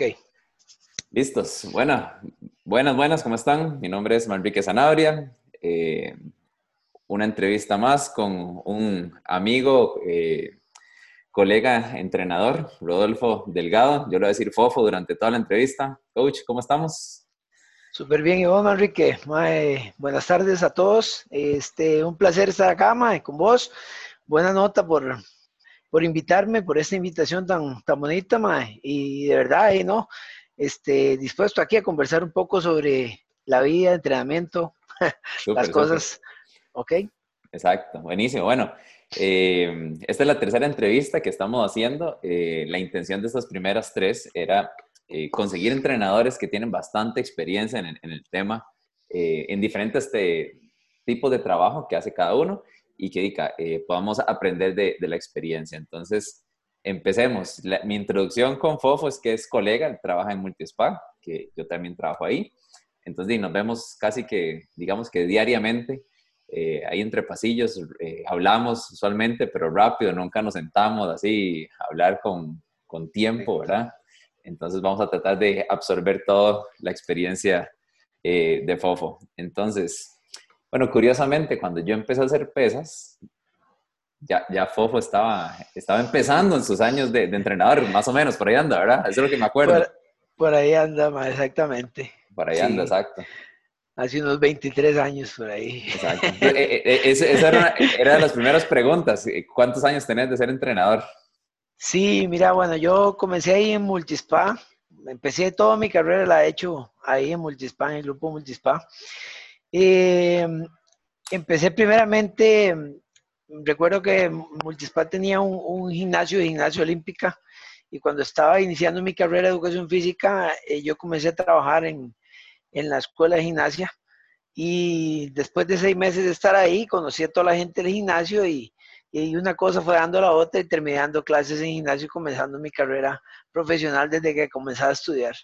Ok. Listos. Bueno, buenas, buenas, ¿cómo están? Mi nombre es Manrique Zanabria. Eh, una entrevista más con un amigo, eh, colega, entrenador, Rodolfo Delgado. Yo le voy a decir Fofo durante toda la entrevista. Coach, ¿cómo estamos? Súper bien, vos, Manrique. buenas tardes a todos. Este, un placer estar acá, con vos. Buena nota por, por invitarme, por esta invitación tan, tan bonita, mae. Y de verdad, eh, ¿no? Este, dispuesto aquí a conversar un poco sobre la vida, entrenamiento, las cosas. ¿Ok? Exacto, buenísimo. Bueno, eh, esta es la tercera entrevista que estamos haciendo. Eh, la intención de estas primeras tres era eh, conseguir entrenadores que tienen bastante experiencia en, el tema, en diferentes tipos de trabajo que hace cada uno y que eh, podamos aprender de, la experiencia. Entonces, empecemos. mi introducción con Fofo es que es colega, trabaja en Multispa, que yo también trabajo ahí. Entonces, nos vemos casi que, digamos que diariamente, eh, ahí entre pasillos, eh, hablamos usualmente, pero rápido, nunca nos sentamos así a hablar con, con tiempo, ¿verdad? Entonces, vamos a tratar de absorber toda la experiencia de Fofo. Entonces, bueno, curiosamente, cuando yo empecé a hacer pesas, ya, ya Fofo estaba, estaba empezando en sus años de, entrenador, más o menos, por ahí anda, ¿verdad? Eso es lo que me acuerdo. Por, ahí anda, exactamente. Por ahí anda, exacto. Hace unos 23 años por ahí. Exacto. Eh, eh, eh, esa era, era, de las primeras preguntas. ¿Cuántos años tenés de ser entrenador? Sí, mira, bueno, yo comencé ahí en Multispa. Empecé toda mi carrera, la he hecho ahí en Multispa, en el grupo Multispa. Eh, empecé primeramente, recuerdo que Multispa tenía un, gimnasio de gimnasio olímpica y cuando estaba iniciando mi carrera de educación física, eh, yo comencé a trabajar en, la escuela de gimnasia y después de seis meses de estar ahí, conocí a toda la gente del gimnasio y, y una cosa fue dando la otra y terminando clases en gimnasio y comenzando mi carrera profesional desde que comencé a estudiar.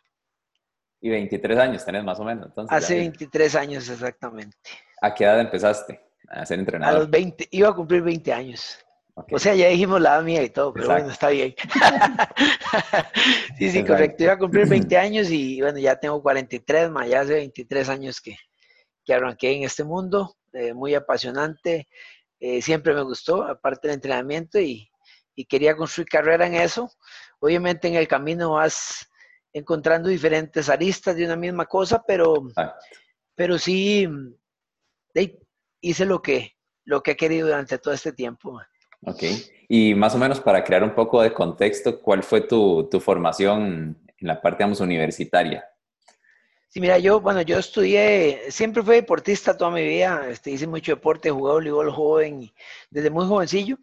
Y 23 años tenés más o menos. Entonces, Hace 23 años exactamente. ¿A qué edad empezaste a ser entrenador? A los 20, iba a cumplir 20 años. O sea, ya dijimos la mía y todo, pero bueno, está bien. sí, sí, correcto. Iba a cumplir 20 años y bueno, ya tengo 43, más ya hace 23 años que, que arranqué en este mundo, eh, muy apasionante. Eh, siempre me gustó, aparte del entrenamiento y, y, quería construir carrera en eso. Obviamente en el camino vas encontrando diferentes aristas de una misma cosa, pero, pero sí hice lo que, lo que he querido durante todo este tiempo. Ok. Y más o menos para crear un poco de contexto, ¿cuál fue tu, tu formación en la parte, digamos, universitaria? Sí, mira, yo, bueno, yo estudié, siempre fui deportista toda mi vida, este, hice mucho deporte, jugué voleibol joven, desde muy jovencillo,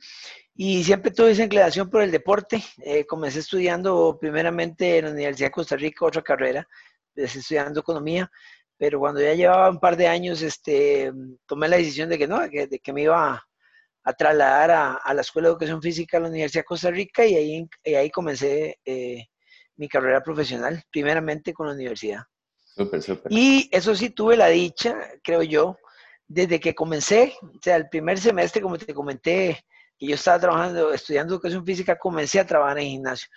y siempre tuve esa inclinación por el deporte. Eh, comencé estudiando primeramente en la Universidad de Costa Rica, otra carrera, empecé estudiando economía, pero cuando ya llevaba un par de años, este, tomé la decisión de que no, de que me iba a, trasladar a, la Escuela de Educación Física de la Universidad de Costa Rica y ahí, ahí comencé eh, mi carrera profesional, primeramente con la universidad. Súper, súper. Y eso sí, tuve la dicha, creo yo, desde que comencé, o sea, el primer semestre, como te comenté, y yo estaba trabajando, estudiando educación física, comencé a trabajar en gimnasio.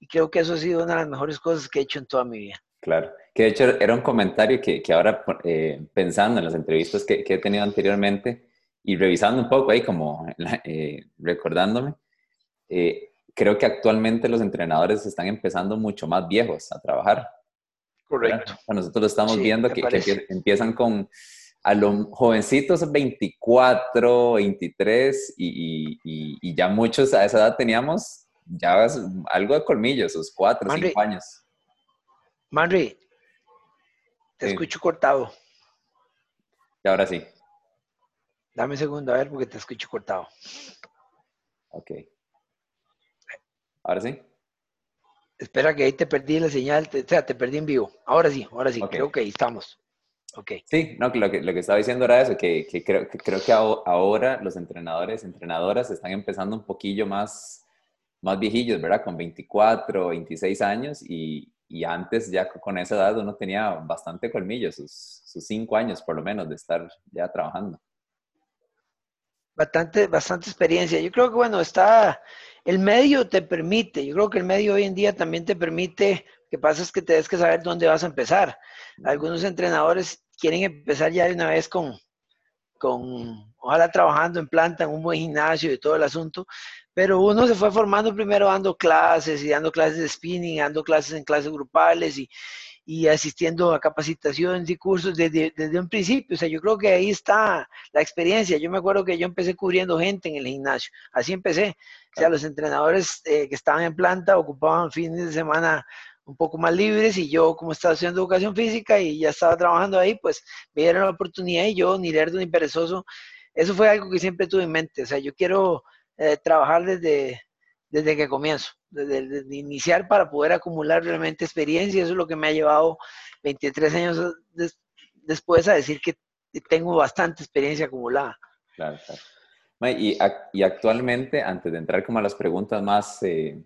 Y creo que eso ha sido una de las mejores cosas que he hecho en toda mi vida. Claro, que de hecho era un comentario que, que ahora eh, pensando en las entrevistas que, que, he tenido anteriormente y revisando un poco ahí como eh, recordándome, eh, creo que actualmente los entrenadores están empezando mucho más viejos a trabajar. Correcto. Nosotros lo estamos viendo que, que, empiezan con a los jovencitos 24, 23 y, y, y, ya muchos a esa edad teníamos ya algo de colmillos, sus 4, 5 años. Manri, te escucho cortado. Y ahora sí. Dame un segundo a ver porque te escucho cortado. Ok. Ahora sí. Espera que ahí te perdí la señal, o sea, te perdí en vivo. Ahora sí, ahora sí, creo que ahí estamos. Sí, no, lo que, lo que estaba diciendo era eso, que, que creo, que creo que ahora los entrenadores, entrenadoras están empezando un poquillo más, más viejillos, ¿verdad? Con 24, 26 años y, y antes ya con esa edad uno tenía bastante colmillo, sus, sus cinco años por lo menos de estar ya trabajando. Bastante, bastante experiencia. Yo creo que, bueno, está, el medio te permite, yo creo que el medio hoy en día también te permite que pasa es que tienes que saber dónde vas a empezar. Algunos entrenadores quieren empezar ya de una vez con, con, ojalá trabajando en planta, en un buen gimnasio y todo el asunto, pero uno se fue formando primero dando clases y dando clases de spinning, dando clases en clases grupales y, y asistiendo a capacitaciones y cursos desde, desde, un principio. O sea, yo creo que ahí está la experiencia. Yo me acuerdo que yo empecé cubriendo gente en el gimnasio. Así empecé. O sea, los entrenadores eh, que estaban en planta ocupaban fines de semana un poco más libres y yo como estaba haciendo educación física y ya estaba trabajando ahí, pues me dieron la oportunidad y yo, ni lerdo ni perezoso, eso fue algo que siempre tuve en mente. O sea, yo quiero eh, trabajar desde, desde que comienzo, desde, iniciar para poder acumular realmente experiencia. Eso es lo que me ha llevado 23 años después a decir que tengo bastante experiencia acumulada. Claro. Y, y, actualmente, antes de entrar como a las preguntas más eh,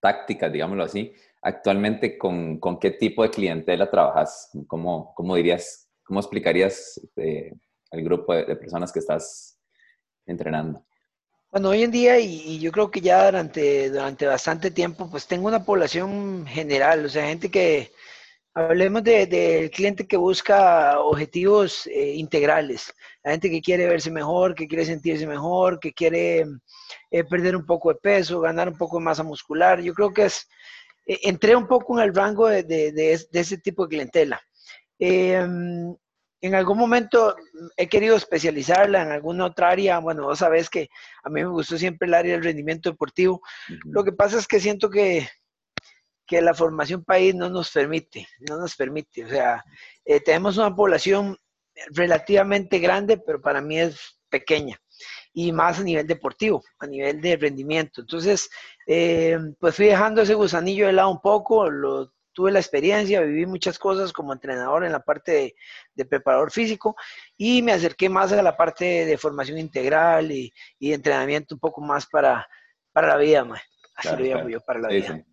tácticas, digámoslo así, actualmente con, con, qué tipo de clientela trabajas? ¿Cómo, cómo dirías, cómo explicarías eh, al grupo de personas que estás entrenando? Bueno, hoy en día, y, yo creo que ya durante, durante bastante tiempo, pues tengo una población general, o sea, gente que, hablemos del cliente que busca objetivos eh, integrales, la gente que quiere verse mejor, que quiere sentirse mejor, que quiere eh, perder un poco de peso, ganar un poco de masa muscular. Yo creo que es, eh, entré un poco en el rango de, de, de ese tipo de clientela. Em, en algún momento he querido especializarla en alguna otra área. Bueno, vos sabés que a mí me gustó siempre el área del rendimiento deportivo. Lo que pasa es que siento que, que la formación país no nos permite, no nos permite. O sea, eh, tenemos una población relativamente grande, pero para mí es pequeña y más a nivel deportivo, a nivel de rendimiento. Entonces, eh, pues fui dejando ese gusanillo de lado un poco, lo tuve la experiencia, viví muchas cosas como entrenador en la parte de, preparador físico y me acerqué más a la parte de formación integral y, y entrenamiento un poco más para, para la vida, así lo llamo yo, para la vida.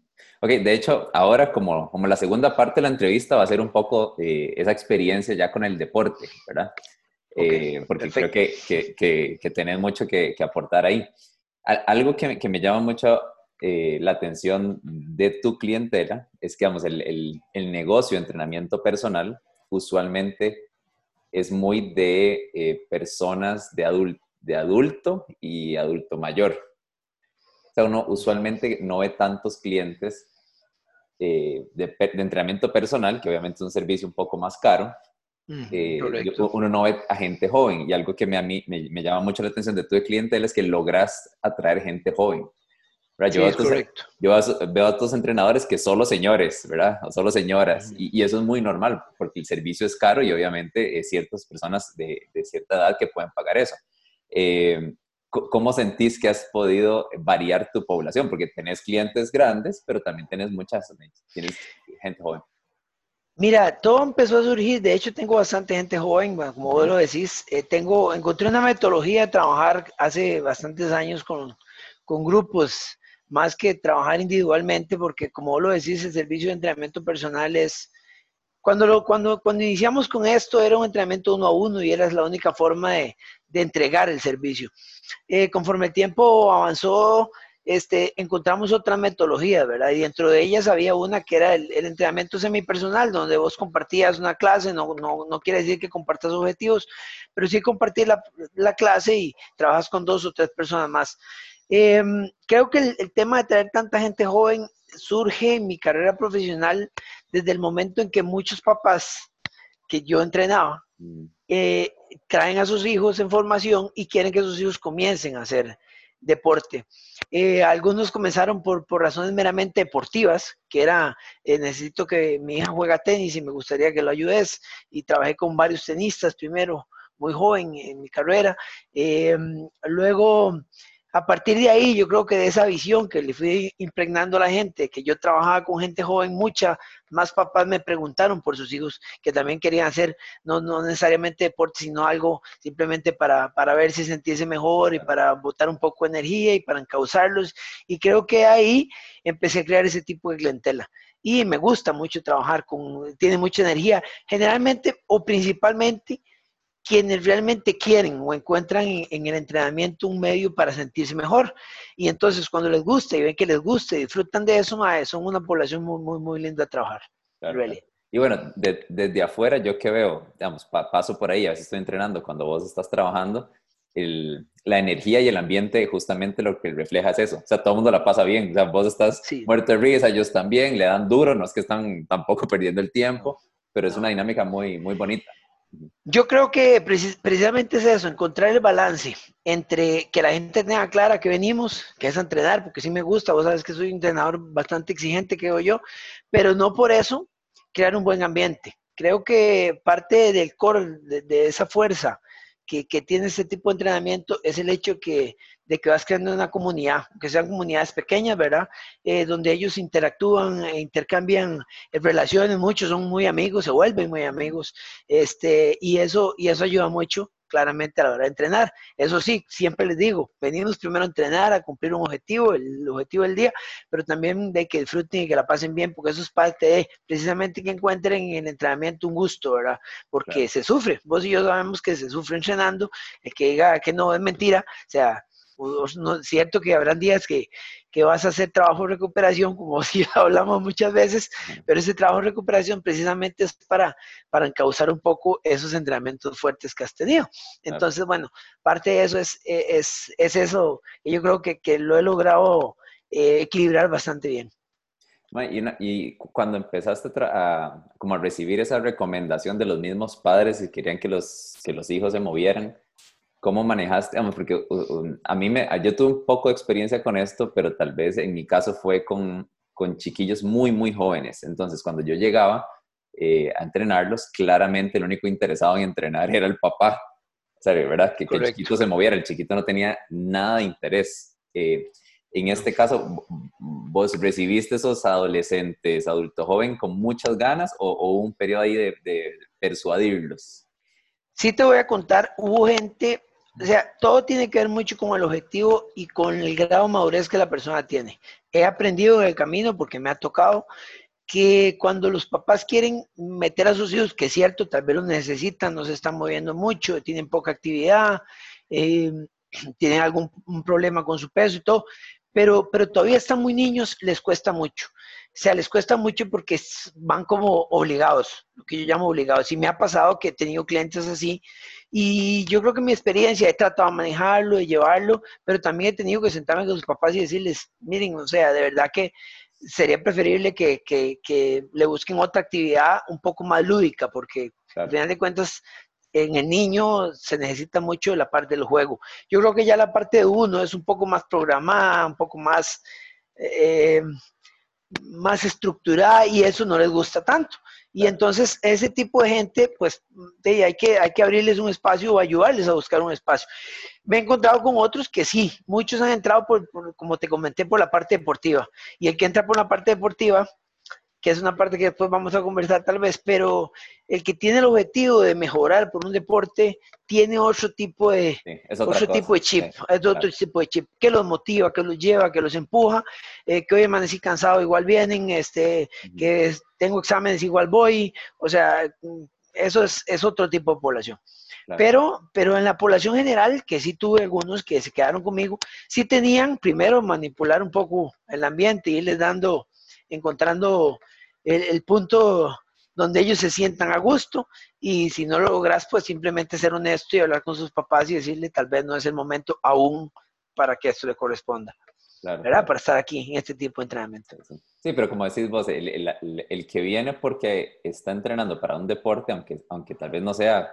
Ok, de hecho, ahora como, como la segunda parte de la entrevista va a ser un poco eh, esa experiencia ya con el deporte, ¿verdad? Eh, porque creo que, que, que, tenés mucho que, aportar ahí. Algo que, que me llama mucho eh, la atención de tu clientela es que, vamos, el, el, negocio de entrenamiento personal usualmente es muy de eh, personas de, adulto, de adulto y adulto mayor. O sea, uno usualmente no ve tantos clientes eh, de, entrenamiento personal, que obviamente es un servicio un poco más caro. Uno no ve a gente joven y algo que me, a mí me, me llama mucho la atención de tu clientela es que logras atraer gente joven. Yo, veo a tus entrenadores que solo señores, ¿verdad? O solo señoras. y, eso es muy normal, porque el servicio es caro y obviamente hay ciertas personas de, cierta edad que pueden pagar eso. Eh, ¿Cómo sentís que has podido variar tu población? Porque tenés clientes grandes, pero también tenés muchas, tienes gente joven. Mira, todo empezó a surgir, de hecho tengo bastante gente joven, como vos lo decís, eh, tengo, encontré una metodología de trabajar hace bastantes años con, con grupos más que trabajar individualmente, porque como lo decís, el servicio de entrenamiento personal es, cuando, lo, cuando, cuando iniciamos con esto era un entrenamiento uno a uno y era la única forma de, de entregar el servicio. Eh, conforme el tiempo avanzó, este, encontramos otras metodologías, ¿verdad? Y dentro de ellas había una que era el, el entrenamiento semipersonal, donde vos compartías una clase, no, no, no, quiere decir que compartas objetivos, pero sí compartir la, la clase y trabajas con dos o tres personas más. Em, creo que el, tema de traer tanta gente joven surge en mi carrera profesional desde el momento en que muchos papás que yo entrenaba mm. eh, traen a sus hijos en formación y quieren que sus hijos comiencen a hacer deporte. Eh, algunos comenzaron por, por, razones meramente deportivas, que era, eh, necesito que mi hija juega tenis y me gustaría que lo ayudes. Y trabajé con varios tenistas primero, muy joven en mi carrera. Em, luego a partir de ahí, yo creo que de esa visión que le fui impregnando a la gente, que yo trabajaba con gente joven, mucha más papás me preguntaron por sus hijos que también querían hacer, no, no necesariamente deporte, sino algo simplemente para, para ver si sentirse mejor y para botar un poco de energía y para encauzarlos. Y creo que ahí empecé a crear ese tipo de clientela. Y me gusta mucho trabajar con, tiene mucha energía, generalmente o principalmente quienes realmente quieren o encuentran en, el entrenamiento un medio para sentirse mejor. Y entonces cuando les gusta y ven que les gusta y disfrutan de eso, son una población muy, muy, muy linda a trabajar. Y bueno, desde afuera yo que veo, digamos, paso por ahí, a veces estoy entrenando, cuando vos estás trabajando, la energía y el ambiente justamente lo que refleja es eso. O sea, todo el mundo la pasa bien. O sea, vos estás muerto de risa, ellos también, le dan duro, no es que están tampoco perdiendo el tiempo, pero es una dinámica muy, muy bonita. Yo creo que precisamente es eso, encontrar el balance entre que la gente tenga clara que venimos, que es entrenar, porque sí me gusta, vos sabes que soy un entrenador bastante exigente, creo yo, pero no por eso crear un buen ambiente. Creo que parte del core, de, esa fuerza que, tiene ese tipo de entrenamiento es el hecho que, de que vas creando una comunidad, que sean comunidades pequeñas, ¿verdad? Eh, donde ellos interactúan, e intercambian relaciones, muchos son muy amigos, se vuelven muy amigos, este, y, eso, y eso ayuda mucho claramente a la hora de entrenar. Eso sí, siempre les digo, venimos primero a entrenar, a cumplir un objetivo, el, objetivo del día, pero también de que disfruten y que la pasen bien, porque eso es parte de precisamente que encuentren en el entrenamiento un gusto, ¿verdad? Porque se sufre, vos y yo sabemos que se sufre entrenando, el que diga que no es mentira, o sea, no, es cierto que habrán días que, vas a hacer trabajo de recuperación, como si hablamos muchas veces, pero ese trabajo de recuperación precisamente es para, para encauzar un poco esos entrenamientos fuertes que has tenido. Entonces, bueno, parte de eso es, es, es eso, y yo creo que, lo he logrado eh, equilibrar bastante bien. Y, cuando empezaste a, como a recibir esa recomendación de los mismos padres y querían que los, que los hijos se movieran, ¿Cómo manejaste? Porque a mí me, yo tuve un poco de experiencia con esto, pero tal vez en mi caso fue con, con chiquillos muy, muy jóvenes. Entonces, cuando yo llegaba eh, a entrenarlos, claramente el único interesado en entrenar era el papá. O sea, ¿verdad? Que, el chiquito se moviera. El chiquito no tenía nada de interés. Eh, en este caso, ¿vos recibiste esos adolescentes, adulto joven, con muchas ganas o, o un periodo ahí de, de persuadirlos? Sí te voy a contar, hubo gente o sea, todo tiene que ver mucho con el objetivo y con el grado de madurez que la persona tiene. He aprendido en el camino, porque me ha tocado, que cuando los papás quieren meter a sus hijos, que es cierto, tal vez los necesitan, no se están moviendo mucho, tienen poca actividad, eh, tienen algún problema con su peso y todo, pero, pero todavía están muy niños, les cuesta mucho. O sea, les cuesta mucho porque van como obligados, lo que yo llamo obligados. Y me ha pasado que he tenido clientes así y yo creo que mi experiencia he tratado de manejarlo, de llevarlo, pero también he tenido que sentarme con sus papás y decirles, miren, o sea, de verdad que sería preferible que, que, le busquen otra actividad un poco más lúdica, porque al final de cuentas en el niño se necesita mucho la parte del juego. Yo creo que ya la parte de uno es un poco más programada, un poco más, eh, más estructurada y eso no les gusta tanto. Y entonces ese tipo de gente, pues hay, que, hay que abrirles un espacio o ayudarles a buscar un espacio. Me he encontrado con otros que sí, muchos han entrado, por, como te comenté, por la parte deportiva. Y el que entra por la parte deportiva, que es una parte que después vamos a conversar tal vez, pero el que tiene el objetivo de mejorar por un deporte tiene otro tipo de, otro tipo de chip, es otro tipo de chip que los motiva, que los lleva, que los empuja, eh, que hoy amanecí cansado, igual vienen, este, que tengo exámenes, igual voy, o sea, eso es, es otro tipo de población. Pero, pero en la población general, que sí tuve algunos que se quedaron conmigo, sí tenían primero manipular un poco el ambiente, y irles dando encontrando el, punto donde ellos se sientan a gusto y si no lo logras, pues simplemente ser honesto y hablar con sus papás y decirle tal vez no es el momento aún para que esto le corresponda. ¿verdad? Para estar aquí en este tipo de entrenamiento. Sí, pero como decís vos, el, que viene porque está entrenando para un deporte, aunque, aunque tal vez no sea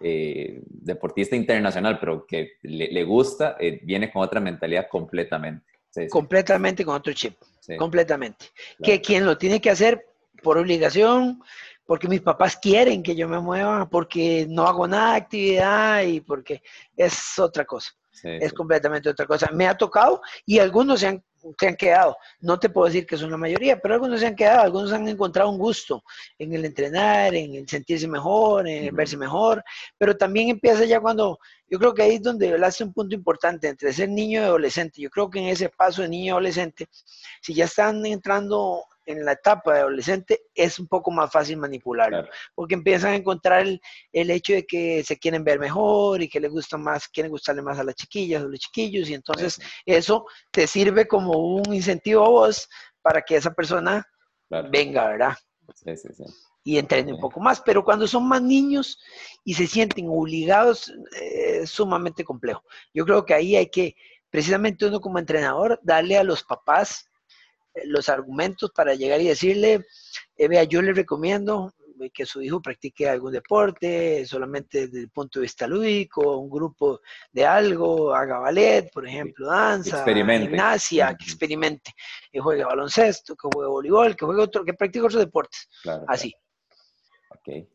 eh, deportista internacional, pero que le, gusta, eh, viene con otra mentalidad completamente. Completamente con otro chip completamente. Que quien lo tiene que hacer por obligación, porque mis papás quieren que yo me mueva, porque no hago nada de actividad y porque es otra cosa. Es completamente otra cosa. Me ha tocado y algunos se han, se han, quedado. No te puedo decir que son la mayoría, pero algunos se han quedado, algunos han encontrado un gusto en el entrenar, en el sentirse mejor, en el verse mejor, pero también empieza ya cuando yo creo que ahí es donde hace un punto importante entre ser niño y adolescente. Yo creo que en ese paso de niño y adolescente, si ya están entrando en la etapa de adolescente es un poco más fácil manipularlo, porque empiezan a encontrar el, el, hecho de que se quieren ver mejor y que les gusta más, quieren gustarle más a las chiquillas o los chiquillos, y entonces eso te sirve como un incentivo a vos para que esa persona venga, ¿verdad? Sí, sí, sí y entrene un poco más. Pero cuando son más niños y se sienten obligados, eh, es sumamente complejo. Yo creo que ahí hay que, precisamente uno como entrenador, darle a los papás los argumentos para llegar y decirle, eh, vea, yo le recomiendo que su hijo practique algún deporte, solamente desde el punto de vista lúdico, un grupo de algo, haga ballet, por ejemplo, danza, gimnasia, que experimente, que juegue baloncesto, que juegue voleibol, que juegue otro, que practique otros deportes. Así. Ok.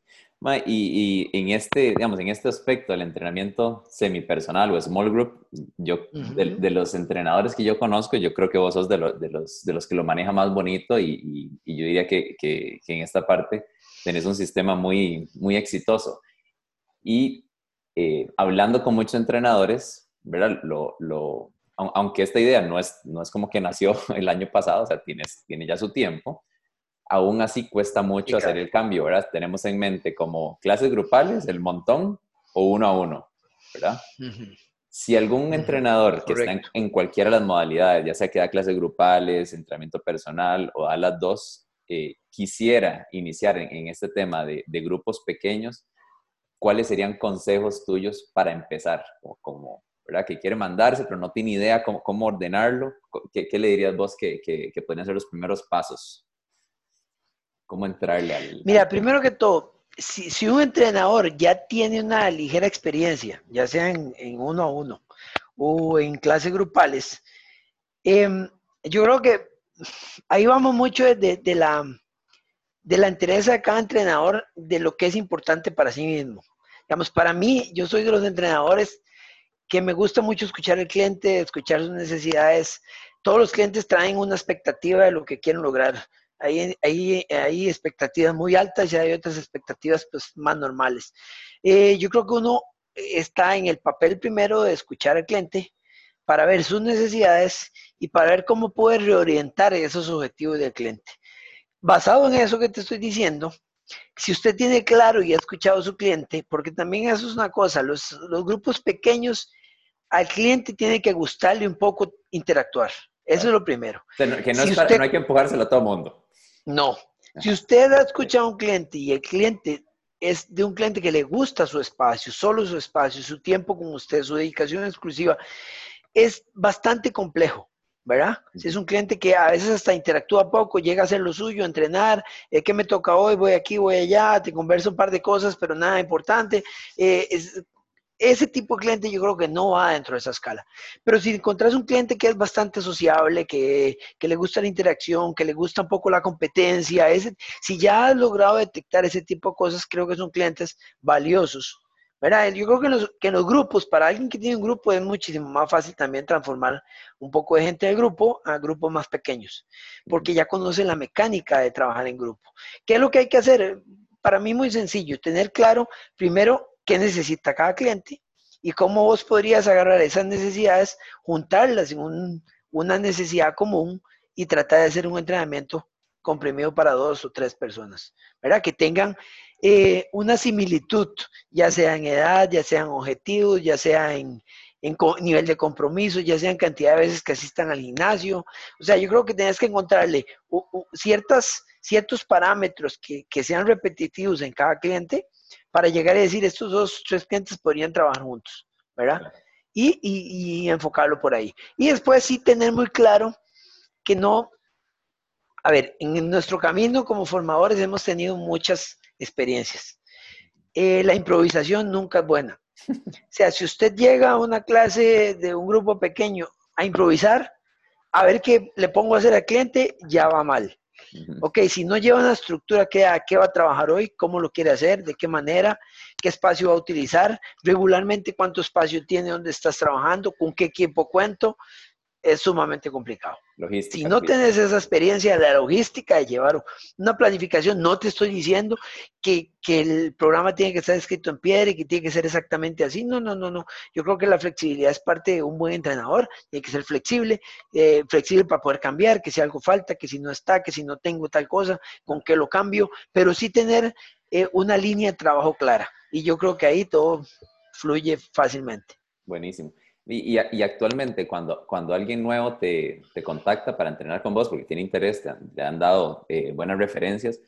Y, en este, digamos, en este aspecto del entrenamiento semipersonal o small group, yo, de, los entrenadores que yo conozco, yo creo que vos sos de, de, los, de los que lo maneja más bonito y, yo diría que, que, en esta parte tenés un sistema muy, muy exitoso. Y eh, hablando con muchos entrenadores, ¿verdad? Lo, lo, aunque esta idea no es, no es como que nació el año pasado, o sea, tienes, tiene ya su tiempo, aún así cuesta mucho hacer el cambio, ¿verdad? Tenemos en mente como clases grupales, el montón o uno a uno, ¿verdad? Si algún entrenador que está en, cualquiera de las modalidades, ya sea que da clases grupales, entrenamiento personal o da las dos, eh, quisiera iniciar en, este tema de, grupos pequeños, ¿cuáles serían consejos tuyos para empezar? O como, ¿verdad? Que quiere mandarse, pero no tiene idea cómo, cómo ordenarlo. ¿Qué, ¿Qué, le dirías vos que, que, que pueden ser los primeros pasos? ¿Cómo entrarle al...? Mira, primero que todo, si, un entrenador ya tiene una ligera experiencia, ya sea en, uno a uno o en clases grupales, em, yo creo que ahí vamos mucho de, la, de la interés de cada entrenador de lo que es importante para sí mismo. Digamos, para mí, yo soy de los entrenadores que me gusta mucho escuchar al cliente, escuchar sus necesidades. Todos los clientes traen una expectativa de lo que quieren lograr. Hay, hay, expectativas muy altas y hay otras expectativas pues, más normales. Eh, yo creo que uno está en el papel primero de escuchar al cliente para ver sus necesidades y para ver cómo puede reorientar esos objetivos del cliente. Basado en eso que te estoy diciendo, si usted tiene claro y ha escuchado a su cliente, porque también eso es una cosa, los, los grupos pequeños, al cliente tiene que gustarle un poco interactuar. Eso es lo primero. que no, no hay que empujárselo a todo el mundo. No. Si usted ha escuchado a un cliente y el cliente es de un cliente que le gusta su espacio, solo su espacio, su tiempo con usted, su dedicación exclusiva, es bastante complejo, ¿verdad? Si es un cliente que a veces hasta interactúa poco, llega a hacer lo suyo, a entrenar, eh, ¿qué me toca hoy? Voy aquí, voy allá, te converso un par de cosas, pero nada importante. Eh, es, ese tipo de cliente yo creo que no va dentro de esa escala. Pero si encontrás un cliente que es bastante sociable, que, le gusta la interacción, que le gusta un poco la competencia, ese, si ya has logrado detectar ese tipo de cosas, creo que son clientes valiosos. ¿verdad? Yo creo que en, los, que los grupos, para alguien que tiene un grupo, es muchísimo más fácil también transformar un poco de gente del grupo a grupos más pequeños, porque ya conocen la mecánica de trabajar en grupo. ¿Qué es lo que hay que hacer? Para mí muy sencillo, tener claro primero qué necesita cada cliente y cómo vos podrías agarrar esas necesidades, juntarlas en una necesidad común y tratar de hacer un entrenamiento comprimido para dos o tres personas, ¿verdad? Que tengan eh, una similitud, ya sea en edad, ya sea en objetivos, ya sea en, nivel de compromiso, ya sea en cantidad de veces que asistan al gimnasio. O sea, yo creo que tienes que encontrarle ciertas, ciertos parámetros que, que sean repetitivos en cada cliente para llegar a decir, estos dos, tres clientes podrían trabajar juntos, ¿verdad? Y, y, enfocarlo por ahí. Y después sí tener muy claro que no, a ver, en nuestro camino como formadores hemos tenido muchas experiencias. Eh, la improvisación nunca es buena. O sea, si usted llega a una clase de un grupo pequeño a improvisar, a ver qué le pongo a hacer al cliente, ya va mal. Ok, si no lleva una estructura, ¿qué, ¿a qué va a trabajar hoy? ¿Cómo lo quiere hacer? ¿De qué manera? ¿Qué espacio va a utilizar? Regularmente, ¿cuánto espacio tiene? ¿Dónde estás trabajando? ¿Con qué equipo cuento? Es sumamente complicado. si no tienes esa experiencia de la logística de llevar una planificación, no te estoy diciendo que, el programa tiene que estar escrito en piedra y que tiene que ser exactamente así. No, no, no, no. Yo creo que la flexibilidad es parte de un buen entrenador. Tiene que ser flexible, eh, flexible para poder cambiar, que si algo falta, que si no está, que si no tengo tal cosa, con qué lo cambio, pero sí tener eh, una línea de trabajo clara. Y yo creo que ahí todo fluye fácilmente. Buenísimo. Y, actualmente, cuando, cuando alguien nuevo te, te, contacta para entrenar con vos porque tiene interés, te, han dado eh, buenas referencias,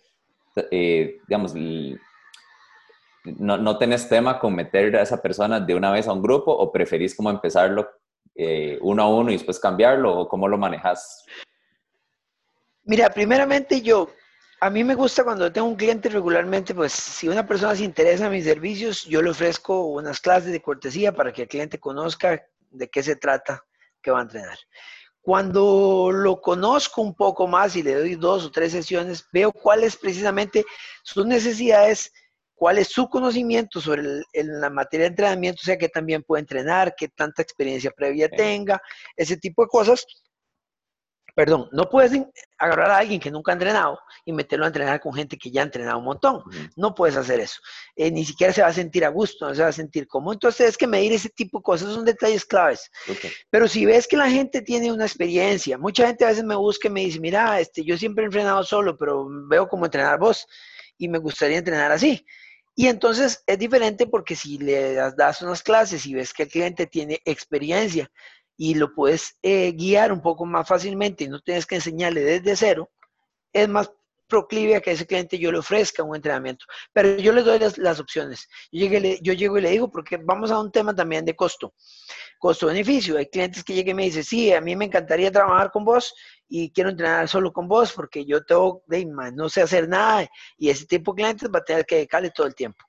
eh, digamos, no, no tenés tema con meter a esa persona de una vez a un grupo o preferís como empezarlo eh, uno a uno y después cambiarlo o cómo lo manejas? Mira, primeramente yo, a mí me gusta cuando tengo un cliente regularmente, pues si una persona se interesa en mis servicios, yo le ofrezco unas clases de cortesía para que el cliente conozca de qué se trata que va a entrenar. Cuando lo conozco un poco más y le doy dos o tres sesiones, veo cuáles precisamente sus necesidades, cuál es su conocimiento sobre la materia de entrenamiento, o sea, que también puede entrenar, qué tanta experiencia previa tenga, ese tipo de cosas, perdón, no puedes agarrar a alguien que nunca ha entrenado y meterlo a entrenar con gente que ya ha entrenado un montón. No puedes hacer eso. Eh, ni siquiera se va a sentir a gusto, no se va a sentir cómodo. Entonces, es que medir ese tipo de cosas son detalles claves. Pero si ves que la gente tiene una experiencia, mucha gente a veces me busca y me dice, mira, este, yo siempre he entrenado solo, pero veo cómo entrenar vos y me gustaría entrenar así. Y entonces es diferente porque si le das unas clases y ves que el cliente tiene experiencia, y lo puedes eh, guiar un poco más fácilmente y no tienes que enseñarle desde cero, es más proclive a que ese cliente yo le ofrezca un entrenamiento. Pero yo le doy las, opciones. Yo, yo llego y le digo, porque vamos a un tema también de costo. Costo-beneficio. Hay clientes que llegan y me dicen, sí, a mí me encantaría trabajar con vos y quiero entrenar solo con vos porque yo tengo, no sé hacer nada y ese tipo de clientes va a tener que dedicarle todo el tiempo.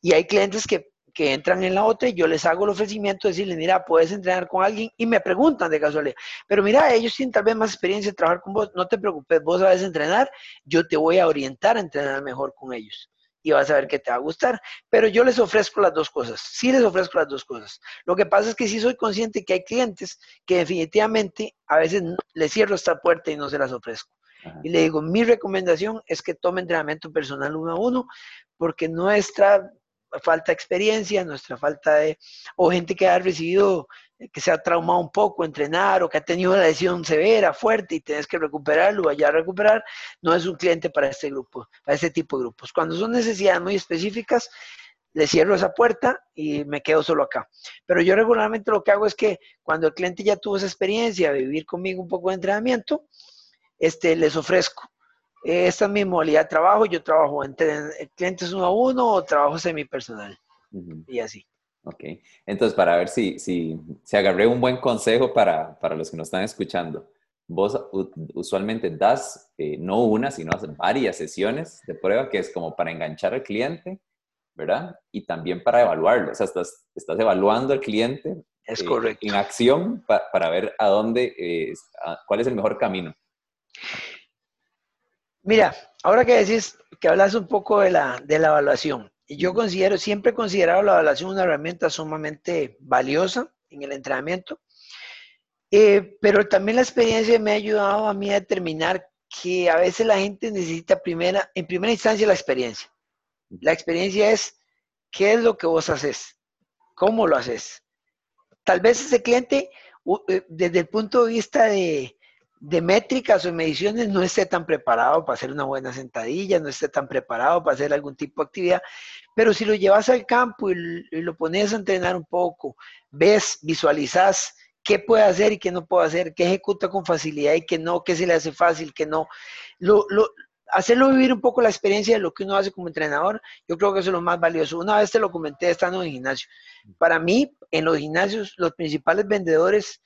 Y hay clientes que que entran en la otra y yo les hago el ofrecimiento de decirles, mira, puedes entrenar con alguien y me preguntan de casualidad, pero mira, ellos tienen tal vez más experiencia de trabajar con vos, no te preocupes, vos sabes entrenar, yo te voy a orientar a entrenar mejor con ellos y vas a ver que te va a gustar. Pero yo les ofrezco las dos cosas, sí les ofrezco las dos cosas. Lo que pasa es que sí soy consciente que hay clientes que definitivamente a veces les cierro esta puerta y no se las ofrezco. Y le digo, mi recomendación es que tome entrenamiento personal uno a uno, porque nuestra falta de experiencia, nuestra falta de, o gente que ha recibido, que se ha traumado un poco, entrenar, o que ha tenido una lesión severa, fuerte, y tienes que recuperarlo, allá a recuperar, no es un cliente para este grupo, para este tipo de grupos. Cuando son necesidades muy específicas, le cierro esa puerta y me quedo solo acá. Pero yo regularmente lo que hago es que cuando el cliente ya tuvo esa experiencia de vivir conmigo un poco de entrenamiento, este, les ofrezco esta es mi modalidad de trabajo. Yo trabajo entre clientes uno a uno o trabajo semipersonal. Y así. Ok. Entonces, para ver si, si, si agarré un buen consejo para, para los que nos están escuchando. Vos usualmente das eh, no una, sino varias sesiones de prueba, que es como para enganchar al cliente, ¿verdad? Y también para evaluarlo. O sea, estás, estás evaluando al cliente. Es eh, correcto. En acción para ver a dónde, eh, cuál es el mejor camino. Mira, ahora que decís que hablas un poco de la, de la evaluación, yo considero, siempre he considerado la evaluación una herramienta sumamente valiosa en el entrenamiento, eh, pero también la experiencia me ha ayudado a mí a determinar que a veces la gente necesita primera, en primera instancia la experiencia. La experiencia es qué es lo que vos haces, cómo lo haces. Tal vez ese cliente, eh, desde el punto de vista de, de métricas o mediciones no esté tan preparado para hacer una buena sentadilla, no esté tan preparado para hacer algún tipo de actividad, pero si lo llevas al campo y, lo pones a entrenar un poco, ves, visualizas qué puede hacer y qué no puede hacer, qué ejecuta con facilidad y qué no, qué se le hace fácil, qué no, lo, hacerlo vivir un poco la experiencia de lo que uno hace como entrenador, yo creo que eso es lo más valioso. Una vez te lo comenté estando en el gimnasio. Para mí, en los gimnasios, los principales vendedores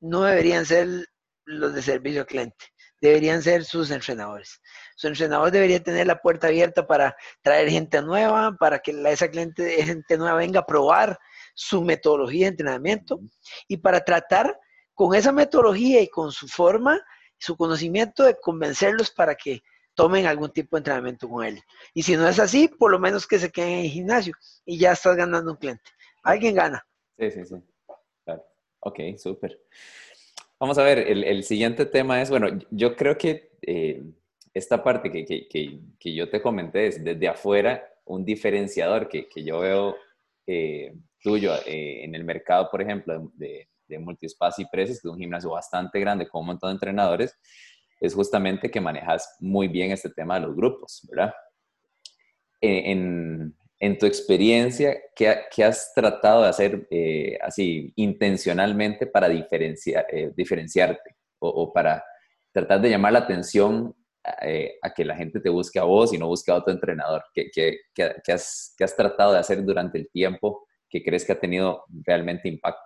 no deberían ser los de servicio al cliente. Deberían ser sus entrenadores. Su entrenador debería tener la puerta abierta para traer gente nueva, para que esa cliente, gente nueva venga a probar su metodología de entrenamiento y para tratar con esa metodología y con su forma, su conocimiento de convencerlos para que tomen algún tipo de entrenamiento con él. Y si no es así, por lo menos que se queden en el gimnasio y ya estás ganando un cliente. Alguien gana. Sí, sí, sí. Claro. Ok, súper. Vamos a ver, el, siguiente tema es, bueno, yo creo que eh, esta parte que, que, que, yo te comenté es desde afuera un diferenciador que, yo veo eh, tuyo eh, en el mercado, por ejemplo, de, de Multispace y Preces, que es un gimnasio bastante grande con un montón de entrenadores, es justamente que manejas muy bien este tema de los grupos, ¿verdad? En, en tu experiencia, ¿qué, ¿qué, has tratado de hacer eh, así intencionalmente para diferenciar, diferenciarte o, para tratar de llamar la atención eh, a que la gente te busque a vos y no busque a otro entrenador? ¿Qué, has, tratado de hacer durante el tiempo que crees que ha tenido realmente impacto?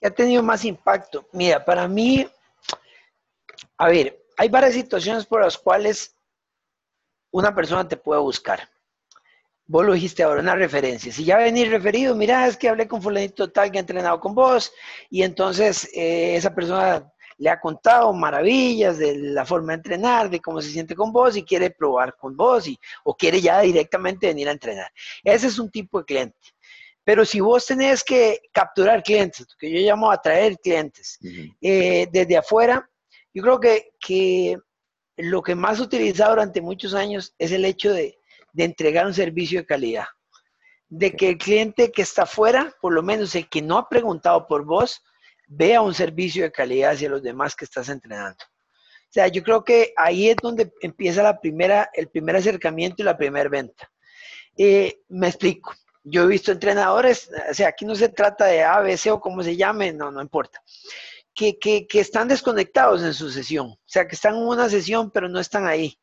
¿Qué ha tenido más impacto? Mira, para mí, a ver, hay varias situaciones por las cuales una persona te puede buscar. Vos lo dijiste ahora, una referencia. Si ya venís referido, mira, es que hablé con fulanito tal que ha entrenado con vos y entonces eh, esa persona le ha contado maravillas de la forma de entrenar, de cómo se siente con vos y quiere probar con vos y, o quiere ya directamente venir a entrenar. Ese es un tipo de cliente. Pero si vos tenés que capturar clientes, que yo llamo atraer clientes, eh, desde afuera, yo creo que, que lo que más he utilizado durante muchos años es el hecho de, de entregar un servicio de calidad. De que el cliente que está afuera, por lo menos el que no ha preguntado por vos, vea un servicio de calidad hacia los demás que estás entrenando. O sea, yo creo que ahí es donde empieza la primera, el primer acercamiento y la primera venta. Eh, me explico. Yo he visto entrenadores, o sea, aquí no se trata de ABC o como se llame, no, no importa, que, que, que están desconectados en su sesión. O sea, que están en una sesión, pero no están ahí.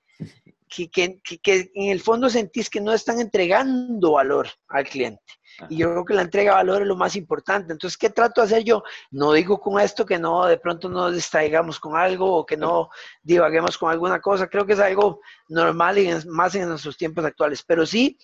Que, que, que, en el fondo sentís que no están entregando valor al cliente. Y yo creo que la entrega de valor es lo más importante. Entonces, ¿qué trato de hacer yo? No digo con esto que no, de pronto no distraigamos con algo o que no divaguemos con alguna cosa. Creo que es algo normal y más en nuestros tiempos actuales. Pero sí,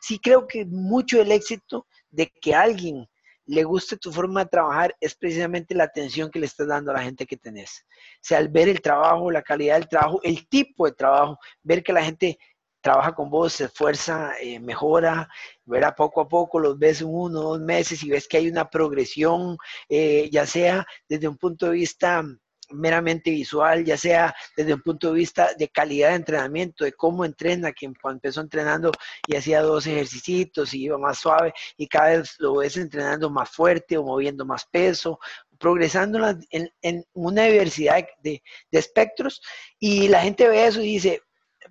sí creo que mucho el éxito de que alguien le guste tu forma de trabajar es precisamente la atención que le estás dando a la gente que tenés. O sea, al ver el trabajo, la calidad del trabajo, el tipo de trabajo, ver que la gente trabaja con vos, se esfuerza, eh, mejora, verá poco a poco, los ves uno, dos meses y ves que hay una progresión, eh, ya sea desde un punto de vista meramente visual, ya sea desde un punto de vista de calidad de entrenamiento, de cómo entrena, que cuando empezó entrenando y hacía dos ejercicios y iba más suave y cada vez lo ves entrenando más fuerte o moviendo más peso, progresando en, una diversidad de, de espectros y la gente ve eso y dice,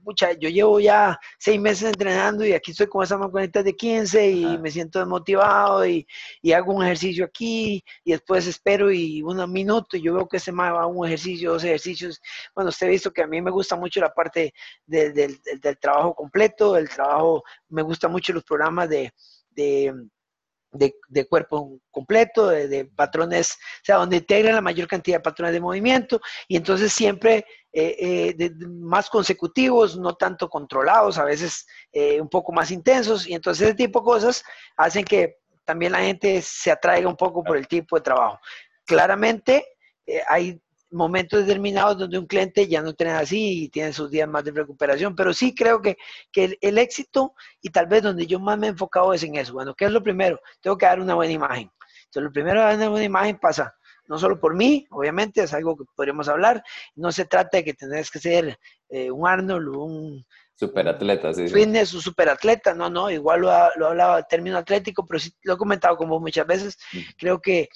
pucha, yo llevo ya seis meses entrenando y aquí estoy con esa mancuernita de 15 y me siento desmotivado y, y, hago un ejercicio aquí y después espero y un minuto y yo veo que se me va un ejercicio, dos ejercicios. Bueno, usted ha visto que a mí me gusta mucho la parte del, del trabajo completo, el trabajo, me gusta mucho los programas de, de de, cuerpo completo, de, patrones, o sea, donde integran la mayor cantidad de patrones de movimiento y entonces siempre eh, eh, más consecutivos, no tanto controlados, a veces eh, un poco más intensos y entonces ese tipo de cosas hacen que también la gente se atraiga un poco por el tipo de trabajo. Claramente hay momentos determinados donde un cliente ya no tiene así y tiene sus días más de recuperación, pero sí creo que, que el, éxito y tal vez donde yo más me he enfocado es en eso. Bueno, ¿qué es lo primero? Tengo que dar una buena imagen. Entonces, lo primero dar una buena imagen pasa no solo por mí, obviamente, es algo que podríamos hablar. No se trata de que tenés que ser eh, un Arnold o un superatleta, sí. Fitness o superatleta, no, no, igual lo, lo hablaba en término atlético, pero sí lo he comentado como muchas veces. Creo que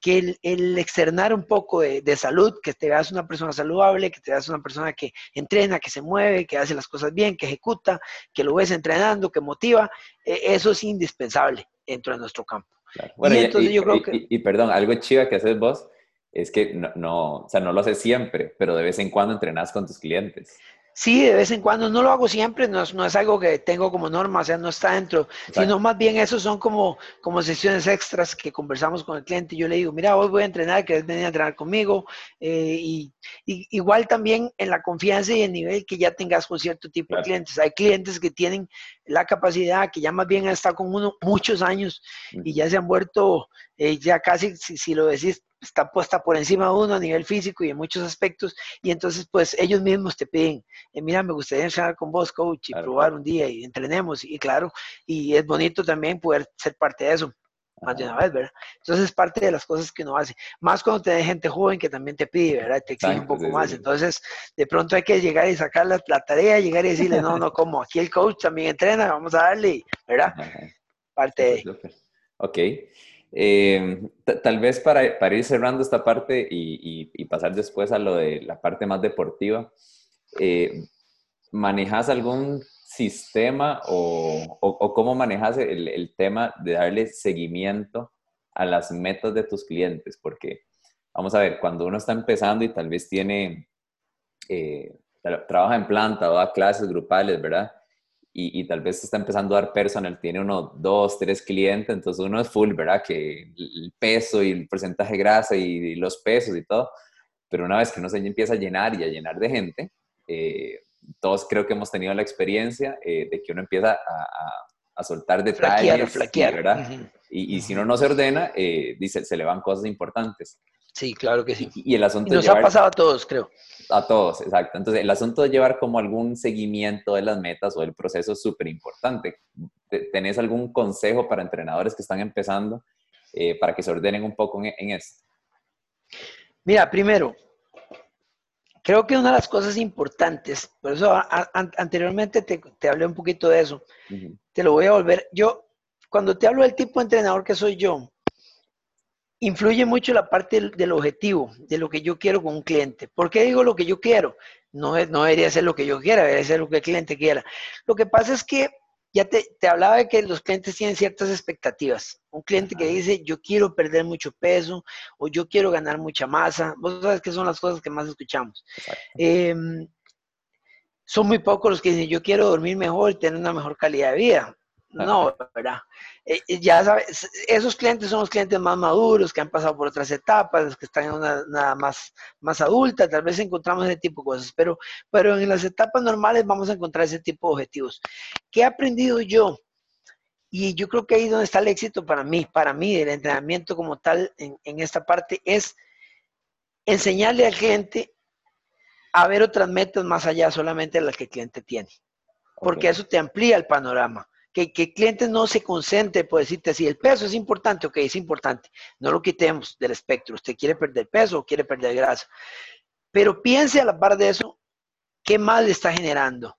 que el, externar un poco de, salud, que te veas una persona saludable, que te veas una persona que entrena, que se mueve, que hace las cosas bien, que ejecuta, que lo ves entrenando, que motiva, e, eso es indispensable dentro de nuestro campo. Bueno, y, entonces yo creo que... Y, perdón, algo chiva que haces vos es que no, no, o sea, no lo haces siempre, pero de vez en cuando entrenas con tus clientes. Sí, de vez en cuando, no lo hago siempre, no es, no es algo que tengo como norma, o sea, no está dentro, sino más bien eso son como, como sesiones extras que conversamos con el cliente. Yo le digo, mira, hoy voy a entrenar, que venir a entrenar conmigo. Eh, y, igual también en la confianza y el nivel que ya tengas con cierto tipo de clientes. Hay clientes que tienen la capacidad, que ya más bien han estado con uno muchos años y ya se han vuelto, eh, ya casi, si, si lo decís, está puesta por encima de uno a nivel físico y en muchos aspectos, y entonces pues ellos mismos te piden, eh, mira, me gustaría entrenar con vos, coach, y probar un día y entrenemos, y claro, y es bonito también poder ser parte de eso. más de una vez, ¿verdad? Entonces es parte de las cosas que uno hace. Más cuando tenés gente joven que también te pide, ¿verdad? Te exige un poco más. Entonces, de pronto hay que llegar y sacar la, tarea, llegar y decirle, no, no, como aquí el coach también entrena, vamos a darle, ¿verdad? Parte de... Ok. Eh, tal vez para, para, ir cerrando esta parte y, pasar después a lo de la parte más deportiva, eh, ¿manejas algún sistema o, o, cómo manejas el, el, tema de darle seguimiento a las metas de tus clientes? Porque, vamos a ver, cuando uno está empezando y tal vez tiene, eh, trabaja en planta o da clases grupales, ¿verdad? Y, tal vez está empezando a dar personal, tiene uno, dos, tres clientes, entonces uno es full, ¿verdad? Que el peso y el porcentaje de grasa y, los pesos y todo, pero una vez que uno se empieza a llenar y a llenar de gente, eh, todos creo que hemos tenido la experiencia eh, de que uno empieza a, a, soltar detalles, flaquear, ¿verdad? y, y, si uno no se ordena, eh, dice, se le van cosas importantes. Sí, claro que sí. Y, el asunto nos ha pasado a todos, creo. A todos, exacto. Entonces, el asunto de llevar como algún seguimiento de las metas o del proceso es súper importante. ¿Tenés algún consejo para entrenadores que están empezando eh, para que se ordenen un poco en, esto? Mira, primero, creo que una de las cosas importantes, por eso anteriormente te, hablé un poquito de eso, te lo voy a volver. Yo, cuando te hablo del tipo de entrenador que soy yo, influye mucho la parte del, objetivo, de lo que yo quiero con un cliente. ¿Por qué digo lo que yo quiero? No, no debería ser lo que yo quiera, debería ser lo que el cliente quiera. Lo que pasa es que ya te, hablaba de que los clientes tienen ciertas expectativas. Un cliente que dice, yo quiero perder mucho peso o yo quiero ganar mucha masa. Vos sabes que son las cosas que más escuchamos. Em, son muy pocos los que dicen, yo quiero dormir mejor y tener una mejor calidad de vida. No, ¿verdad? Eh, eh, ya sabes, esos clientes son los clientes más maduros, que han pasado por otras etapas, los que están en una, nada más, más adulta, tal vez encontramos ese tipo de cosas, pero, pero en las etapas normales vamos a encontrar ese tipo de objetivos. ¿Qué he aprendido yo? Y yo creo que ahí es donde está el éxito para mí, para mí, el entrenamiento como tal en, en esta parte, es enseñarle al cliente a ver otras metas más allá solamente de las que el cliente tiene, porque eso te amplía el panorama que, que el cliente no se concentre por decirte así, el peso es importante, ok, es importante, no lo quitemos del espectro, usted quiere perder peso o quiere perder grasa, pero piense a la par de eso, ¿qué mal le está generando?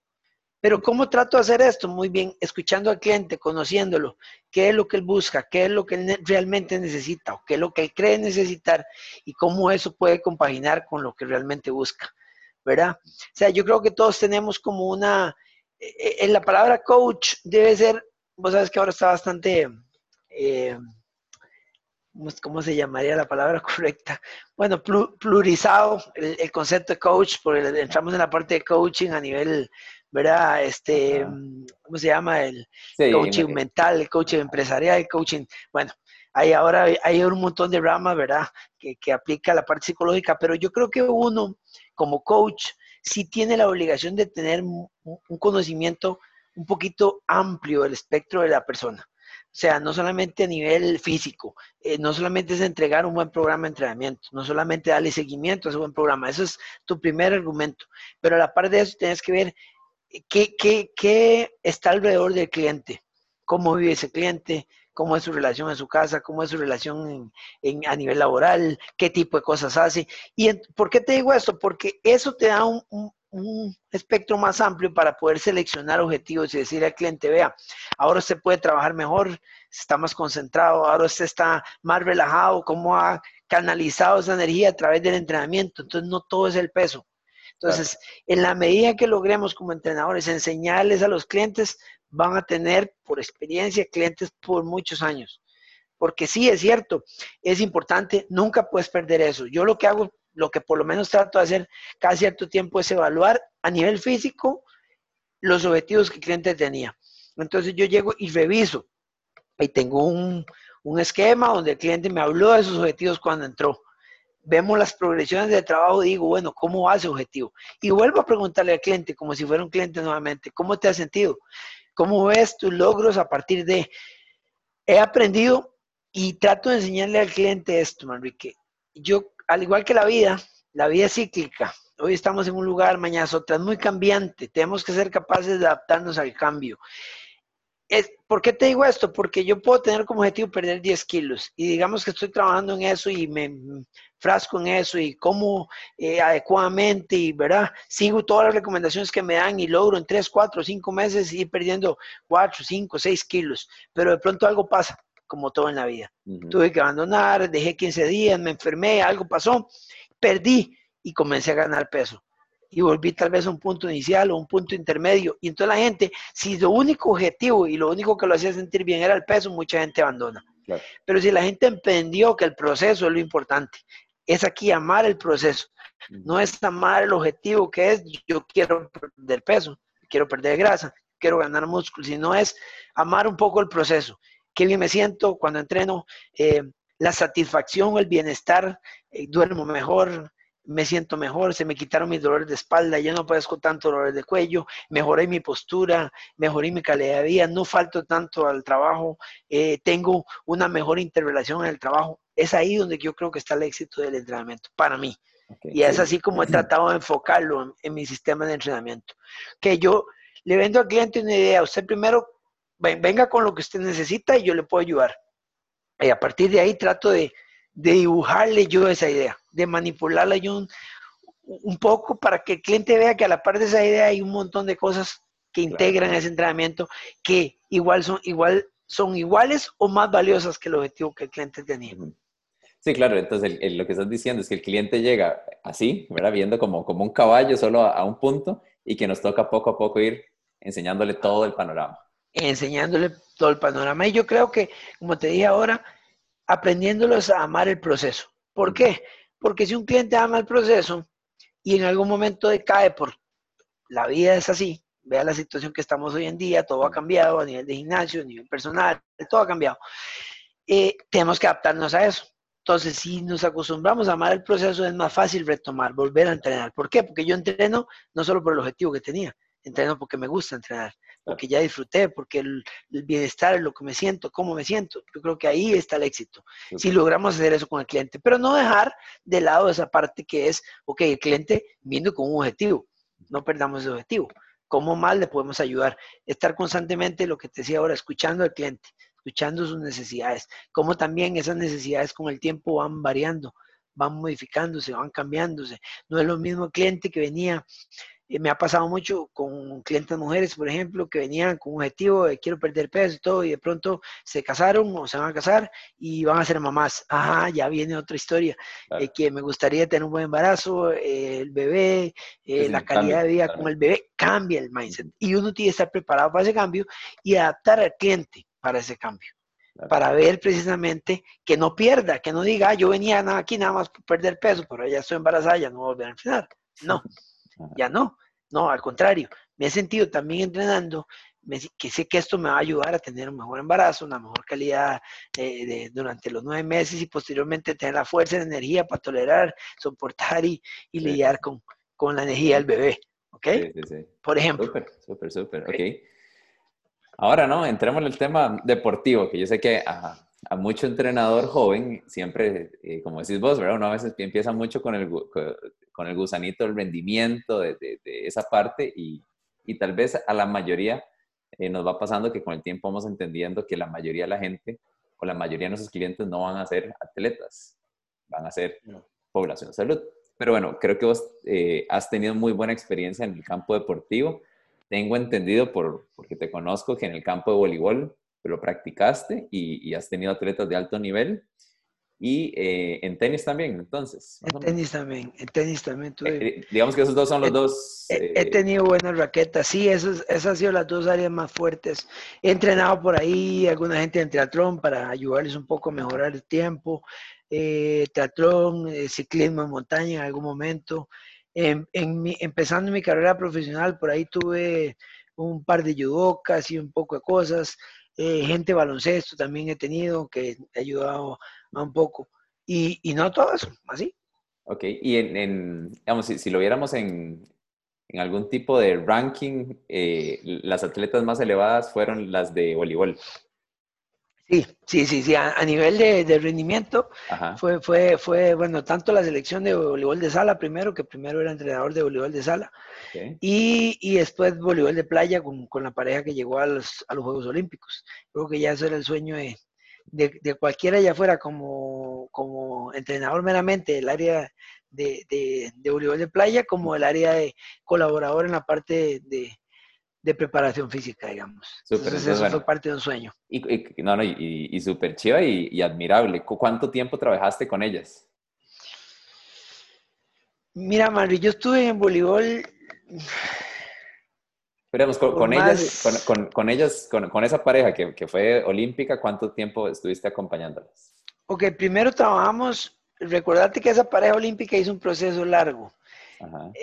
Pero ¿cómo trato de hacer esto? Muy bien, escuchando al cliente, conociéndolo, qué es lo que él busca, qué es lo que él realmente necesita o qué es lo que él cree necesitar y cómo eso puede compaginar con lo que realmente busca, ¿verdad? O sea, yo creo que todos tenemos como una, en la palabra coach debe ser, vos sabes que ahora está bastante, eh, ¿cómo se llamaría la palabra correcta? Bueno, plurizado el, concepto de coach, porque entramos en la parte de coaching a nivel, ¿verdad? Este, ¿cómo se llama? El coaching mental, el coaching empresarial, el coaching, bueno, hay ahora hay un montón de ramas, ¿verdad? Que, que aplica la parte psicológica, pero yo creo que uno como coach sí tiene la obligación de tener un conocimiento un poquito amplio del espectro de la persona. O sea, no solamente a nivel físico, eh, no solamente es entregar un buen programa de entrenamiento, no solamente darle seguimiento a ese buen programa, eso es tu primer argumento, pero a la par de eso tienes que ver qué, qué, qué está alrededor del cliente, cómo vive ese cliente, cómo es su relación en su casa, cómo es su relación en, a nivel laboral, qué tipo de cosas hace. ¿Y por qué te digo esto? Porque eso te da un, espectro más amplio para poder seleccionar objetivos y decir al cliente, vea, ahora usted puede trabajar mejor, está más concentrado, ahora usted está más relajado, cómo ha canalizado esa energía a través del entrenamiento. Entonces, no todo es el peso. Entonces, en la medida que logremos como entrenadores enseñarles a los clientes, van a tener por experiencia clientes por muchos años. Porque sí, es cierto, es importante, nunca puedes perder eso. Yo lo que hago, lo que por lo menos trato de hacer cada cierto tiempo es evaluar a nivel físico los objetivos que el cliente tenía. Entonces yo llego y reviso y tengo un, un esquema donde el cliente me habló de sus objetivos cuando entró vemos las progresiones de trabajo, digo, bueno, ¿cómo va ese objetivo? Y vuelvo a preguntarle al cliente, como si fuera un cliente nuevamente, ¿cómo te has sentido? ¿Cómo ves tus logros a partir de... He aprendido y trato de enseñarle al cliente esto, Manrique. Yo, al igual que la vida, la vida es cíclica. Hoy estamos en un lugar, mañana es otra, es muy cambiante. Tenemos que ser capaces de adaptarnos al cambio. Es, ¿Por qué te digo esto? Porque yo puedo tener como objetivo perder 10 kilos y digamos que estoy trabajando en eso y me frasco en eso y como eh, adecuadamente y, ¿verdad? Sigo todas las recomendaciones que me dan y logro en 3, 4, 5 meses ir perdiendo 4, 5, 6 kilos, pero de pronto algo pasa, como todo en la vida. Tuve que abandonar, dejé 15 días, me enfermé, algo pasó, perdí y comencé a ganar peso y volví tal vez a un punto inicial o un punto intermedio. Y entonces la gente, si lo único objetivo y lo único que lo hacía sentir bien era el peso, mucha gente abandona. Pero si la gente entendió que el proceso es lo importante, es aquí amar el proceso, no es amar el objetivo que es yo quiero perder peso, quiero perder grasa, quiero ganar músculo, sino es amar un poco el proceso. Qué bien me siento cuando entreno, eh, la satisfacción, el bienestar, eh, duermo mejor, me siento mejor, se me quitaron mis dolores de espalda, ya no padezco tanto dolores de cuello, mejoré mi postura, mejoré mi calidad de vida, no falto tanto al trabajo, eh, tengo una mejor interrelación en el trabajo. Es ahí donde yo creo que está el éxito del entrenamiento, para mí. y es así como he tratado de enfocarlo en, mi sistema de entrenamiento. Que yo le vendo al cliente una idea, usted primero venga con lo que usted necesita y yo le puedo ayudar. Y a partir de ahí trato de, de dibujarle yo esa idea de manipularla yo un, un, poco para que el cliente vea que a la par de esa idea hay un montón de cosas que integran ese entrenamiento que igual son, igual, son iguales o más valiosas que el objetivo que el cliente tenía. Sí, claro, entonces lo que estás diciendo es que el cliente llega así, ¿verdad? viendo como, como un caballo solo a, a un punto y que nos toca poco a poco ir enseñándole todo el panorama. Enseñándole todo el panorama. Y yo creo que, como te dije ahora, aprendiéndolos a amar el proceso. ¿Por qué? Porque si un cliente ama el proceso y en algún momento decae por la vida es así, vea la situación que estamos hoy en día, todo ha cambiado a nivel de gimnasio, a nivel personal, todo ha cambiado. Eh, tenemos que adaptarnos a eso. Entonces, si nos acostumbramos a amar el proceso, es más fácil retomar, volver a entrenar. ¿Por qué? Porque yo entreno no solo por el objetivo que tenía, entreno porque me gusta entrenar, porque ya disfruté, porque el, bienestar es lo que me siento, cómo me siento. Yo creo que ahí está el éxito, si logramos hacer eso con el cliente, pero no dejar de lado esa parte que es, ok, el cliente viendo con un objetivo, no perdamos ese objetivo. ¿Cómo más le podemos ayudar? Estar constantemente, lo que te decía ahora, escuchando al cliente, escuchando sus necesidades, cómo también esas necesidades con el tiempo van variando, van modificándose, van cambiándose. No es lo mismo cliente que venía me ha pasado mucho con clientes mujeres, por ejemplo, que venían con un objetivo de quiero perder peso y todo, y de pronto se casaron o se van a casar y van a ser mamás. Ajá, ya viene otra historia, eh, que me gustaría tener un buen embarazo, eh, el bebé, eh, la calidad de vida con el bebé, cambia el mindset. Y uno tiene que estar preparado para ese cambio y adaptar al cliente para ese cambio. Para ver precisamente que no pierda, que no diga, ah, yo venía aquí nada más por perder peso, pero ya estoy embarazada, ya no voy a volver a entrenar. No, ya no, no, al contrario, me he sentido también entrenando, que sé que esto me va a ayudar a tener un mejor embarazo, una mejor calidad de, durante los nueve meses y posteriormente tener la fuerza y la energía para tolerar, soportar y, lidiar con, la energía del bebé. ¿Ok? Sí, sí, Por ejemplo. Súper, súper, súper. Ok. Ahora, ¿no? Entremos en el tema deportivo, que yo sé que a, a mucho entrenador joven, siempre, eh, como decís vos, ¿verdad? Uno a veces empieza mucho con el, con el gusanito del rendimiento, de, de, esa parte, y, y, tal vez a la mayoría eh, nos va pasando que con el tiempo vamos entendiendo que la mayoría de la gente o la mayoría de nuestros clientes no van a ser atletas, van a ser población salud. Pero bueno, creo que vos eh, has tenido muy buena experiencia en el campo deportivo. Tengo entendido, por, porque te conozco, que en el campo de voleibol lo practicaste y, y has tenido atletas de alto nivel. Y eh, en tenis también, entonces. En tenis también, en tenis también tuve. Eh, eh, digamos que esos dos son los dos. He, tenido buenas raquetas, sí, esas, esas han sido las dos áreas más fuertes. He entrenado por ahí alguna gente en triatlón para ayudarles un poco a mejorar el tiempo. Eh, triatlón, ciclismo en montaña en algún momento. En, en mi, empezando mi carrera profesional, por ahí tuve un par de judocas y un poco de cosas. Gente baloncesto también he tenido que he ayudado un poco. Y, no todo eso, así. Ok, y en, digamos, si, lo viéramos en, en, algún tipo de ranking, eh, las atletas más elevadas fueron las de voleibol. Sí, sí, sí, sí. A, nivel de, rendimiento fue, fue, fue, bueno, tanto la selección de voleibol de sala primero, que primero era entrenador de voleibol de sala, y, y, después voleibol de playa con, con, la pareja que llegó a los, a los Juegos Olímpicos. Creo que ya eso era el sueño de, de, de cualquiera allá afuera como, como entrenador meramente del área de, de, de voleibol de playa, como el área de colaborador en la parte de, de preparación física, digamos. entonces, eso fue parte de un sueño. Y, y no, no, y, y súper chiva y, admirable. ¿Cuánto tiempo trabajaste con ellas? Mira, Mari, yo estuve en voleibol... Esperemos, con, ellas, con, con, ellas, con, esa pareja que, que, fue olímpica, ¿cuánto tiempo estuviste acompañándolas? Ok, primero trabajamos, recordate que esa pareja olímpica hizo un proceso largo.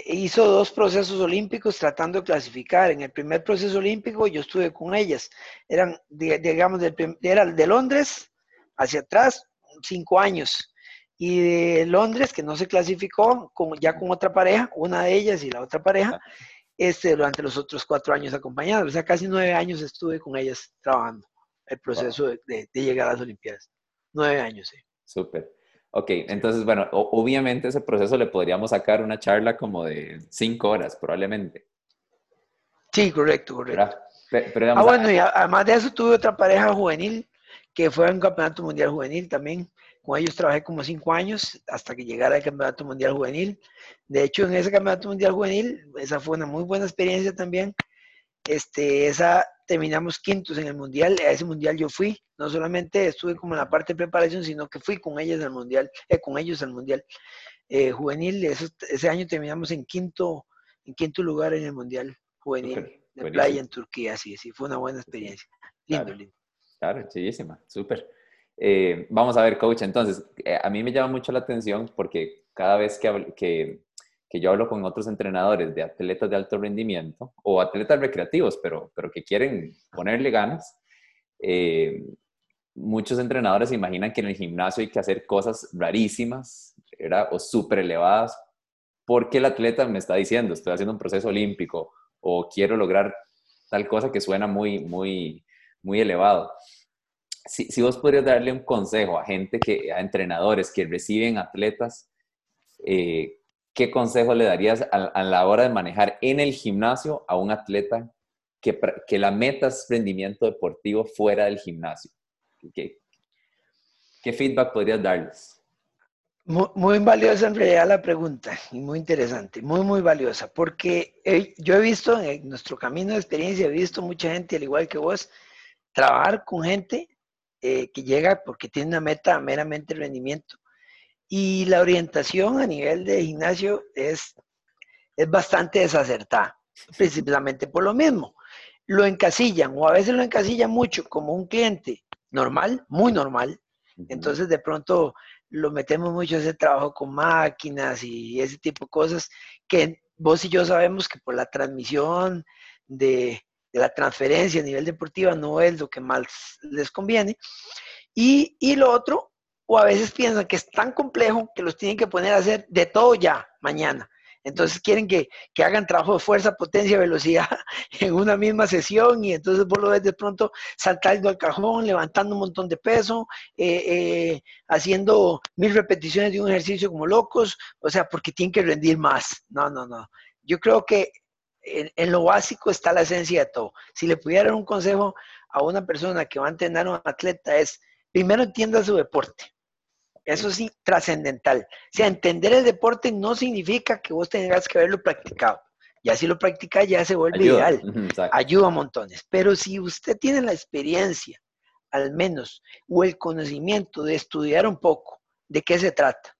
Hizo dos procesos olímpicos tratando de clasificar. En el primer proceso olímpico yo estuve con ellas. Eran, digamos, era de Londres hacia atrás, cinco años. Y de Londres, que no se clasificó, ya con otra pareja, una de ellas y la otra pareja, este, durante los otros cuatro años acompañados. O sea, casi nueve años estuve con ellas trabajando el proceso de, llegar a las Olimpiadas. Nueve años, sí. Súper. Ok, entonces, bueno, obviamente ese proceso le podríamos sacar una charla como de cinco horas, probablemente. Sí, correcto, correcto. ah, bueno, y además de eso tuve otra pareja juvenil que fue un campeonato mundial juvenil también. Con ellos trabajé como cinco años hasta que llegara el campeonato mundial juvenil. De hecho, en ese campeonato mundial juvenil, esa fue una muy buena experiencia también. Este, esa terminamos quintos en el mundial. A ese mundial yo fui no solamente estuve como en la parte de preparación, sino que fui con ellas al mundial, eh, con ellos al mundial eh, juvenil. Ese, año terminamos en quinto, en quinto lugar en el mundial juvenil de playa en Turquía. Sí, sí, fue una buena experiencia. Lindo, claro, lindo. Claro, chillísima, súper. Eh, vamos a ver, coach, entonces, a mí me llama mucho la atención porque cada vez que, que, que, yo hablo con otros entrenadores de atletas de alto rendimiento o atletas recreativos, pero, pero que quieren ponerle ganas, eh, muchos entrenadores se imaginan que en el gimnasio hay que hacer cosas rarísimas era, o súper elevadas porque el atleta me está diciendo, estoy haciendo un proceso olímpico o quiero lograr tal cosa que suena muy, muy, muy elevado. Si, si vos podrías darle un consejo a gente, que, a entrenadores que reciben atletas, eh, ¿qué consejo le darías a, la hora de manejar en el gimnasio a un atleta que, que la meta es rendimiento deportivo fuera del gimnasio? ¿Qué, qué feedback podrías darles? Muy, valiosa en realidad la pregunta y muy interesante, muy, muy valiosa, porque yo he visto en nuestro camino de experiencia, he visto mucha gente, al igual que vos, trabajar con gente eh, que llega porque tiene una meta meramente rendimiento. Y la orientación a nivel de gimnasio es, es bastante desacertada, precisamente por lo mismo. Lo encasillan o a veces lo encasillan mucho como un cliente normal, muy normal. Entonces de pronto lo metemos mucho a ese trabajo con máquinas y ese tipo de cosas que vos y yo sabemos que por la transmisión de, la transferencia a nivel deportiva no es lo que más les conviene. Y, y lo otro, o a veces piensan que es tan complejo que los tienen que poner a hacer de todo ya mañana. Entonces quieren que, hagan trabajo de fuerza, potencia, velocidad en una misma sesión y entonces vos lo ves de pronto saltando al cajón, levantando un montón de peso, eh, eh, haciendo mil repeticiones de un ejercicio como locos, o sea, porque tienen que rendir más. No, no, no. Yo creo que en, en lo básico está la esencia de todo. Si le pudiera dar un consejo a una persona que va a entrenar a un atleta es, primero entienda su deporte eso sí, trascendental. O sea, entender el deporte no significa que vos tengas que haberlo practicado. Ya si lo practica ya se vuelve ideal. Ayuda a montones. Pero si usted tiene la experiencia, al menos, o el conocimiento de estudiar un poco de qué se trata.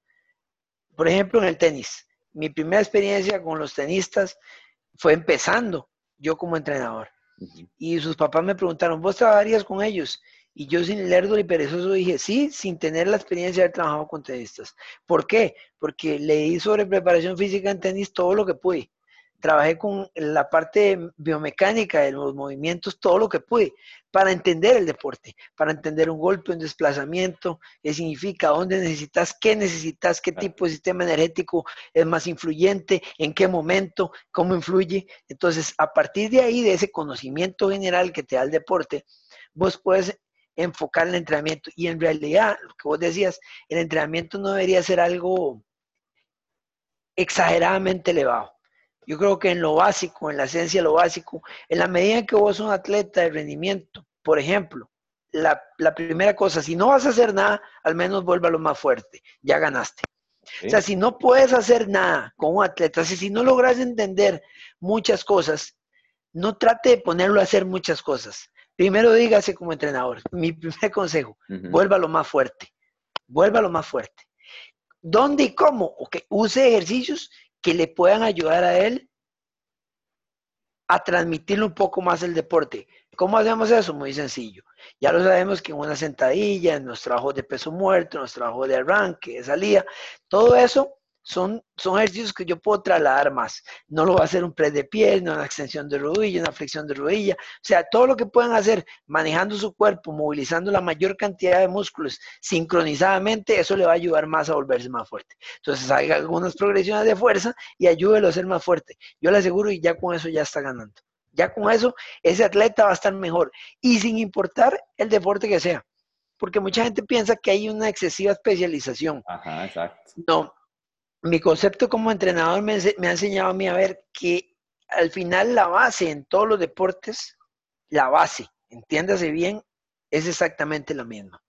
Por ejemplo, en el tenis. Mi primera experiencia con los tenistas fue empezando yo como entrenador. Y sus papás me preguntaron, ¿vos trabajarías con ellos? Y yo sin lerdo y perezoso dije, sí, sin tener la experiencia de haber trabajado con tenistas. ¿Por qué? Porque leí sobre preparación física en tenis todo lo que pude. Trabajé con la parte biomecánica de los movimientos, todo lo que pude, para entender el deporte, para entender un golpe, un desplazamiento, qué significa, dónde necesitas, qué necesitas, qué tipo de sistema energético es más influyente, en qué momento, cómo influye. Entonces, a partir de ahí, de ese conocimiento general que te da el deporte, vos puedes enfocar el entrenamiento. Y en realidad, lo que vos decías, el entrenamiento no debería ser algo exageradamente elevado. Yo creo que en lo básico, en la esencia de lo básico, en la medida en que vos sos un atleta de rendimiento, por ejemplo, la, primera cosa, si no vas a hacer nada, al menos lo más fuerte, ya ganaste. O sea, si no puedes hacer nada con un atleta, si, no logras entender muchas cosas, no trate de ponerlo a hacer muchas cosas. Primero dígase como entrenador, mi primer consejo, vuelva lo más fuerte, vuelva lo más fuerte. ¿Dónde y cómo? Ok, use ejercicios que le puedan ayudar a él a transmitirle un poco más el deporte. ¿Cómo hacemos eso? Muy sencillo. Ya lo sabemos que en una sentadilla, en los trabajos de peso muerto, en los trabajos de arranque, de salida, todo eso son, son ejercicios que yo puedo trasladar más. No lo va a hacer un press de pierna, una extensión de rodilla, una flexión de rodilla. O sea, todo lo que puedan hacer manejando su cuerpo, movilizando la mayor cantidad de músculos sincronizadamente, eso le va a ayudar más a volverse más fuerte. Entonces, haga algunas progresiones de fuerza y ayúdelo a ser más fuerte. Yo le aseguro y ya con eso ya está ganando. Ya con eso, ese atleta va a estar mejor. Y sin importar el deporte que sea. Porque mucha gente piensa que hay una excesiva especialización. Ajá, exacto. No, mi concepto como entrenador me, ha enseñado a mí a ver que al final la base en todos los deportes, la base, entiéndase bien, es exactamente la misma.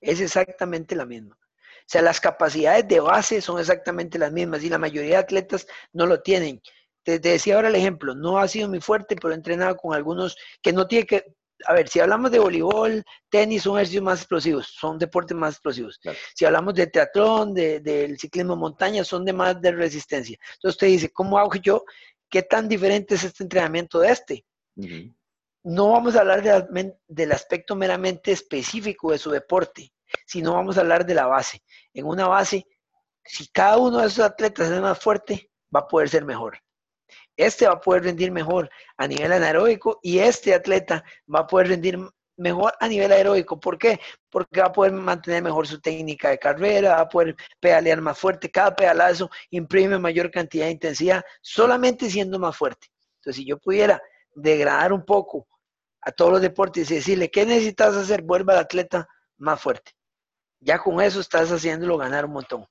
Es exactamente la misma. O sea, las capacidades de base son exactamente las mismas y la mayoría de atletas no lo tienen. Te, te decía ahora el ejemplo, no ha sido muy fuerte, pero he entrenado con algunos que no tiene que, a ver, si hablamos de voleibol, tenis, son ejercicios más explosivos, son deportes más explosivos. Si hablamos de teatrón, del ciclismo montaña, son de más de resistencia. Entonces usted dice, ¿cómo hago yo? ¿Qué tan diferente es este entrenamiento de este? No vamos a hablar del aspecto meramente específico de su deporte, sino vamos a hablar de la base. En una base, si cada uno de esos atletas es más fuerte, va a poder ser mejor este va a poder rendir mejor a nivel anaeróbico y este atleta va a poder rendir mejor a nivel aeróbico. ¿Por qué? Porque va a poder mantener mejor su técnica de carrera, va a poder pedalear más fuerte. Cada pedalazo imprime mayor cantidad de intensidad solamente siendo más fuerte. Entonces, si yo pudiera degradar un poco a todos los deportes y decirle, ¿qué necesitas hacer? Vuelva al atleta más fuerte. Ya con eso estás haciéndolo ganar un montón.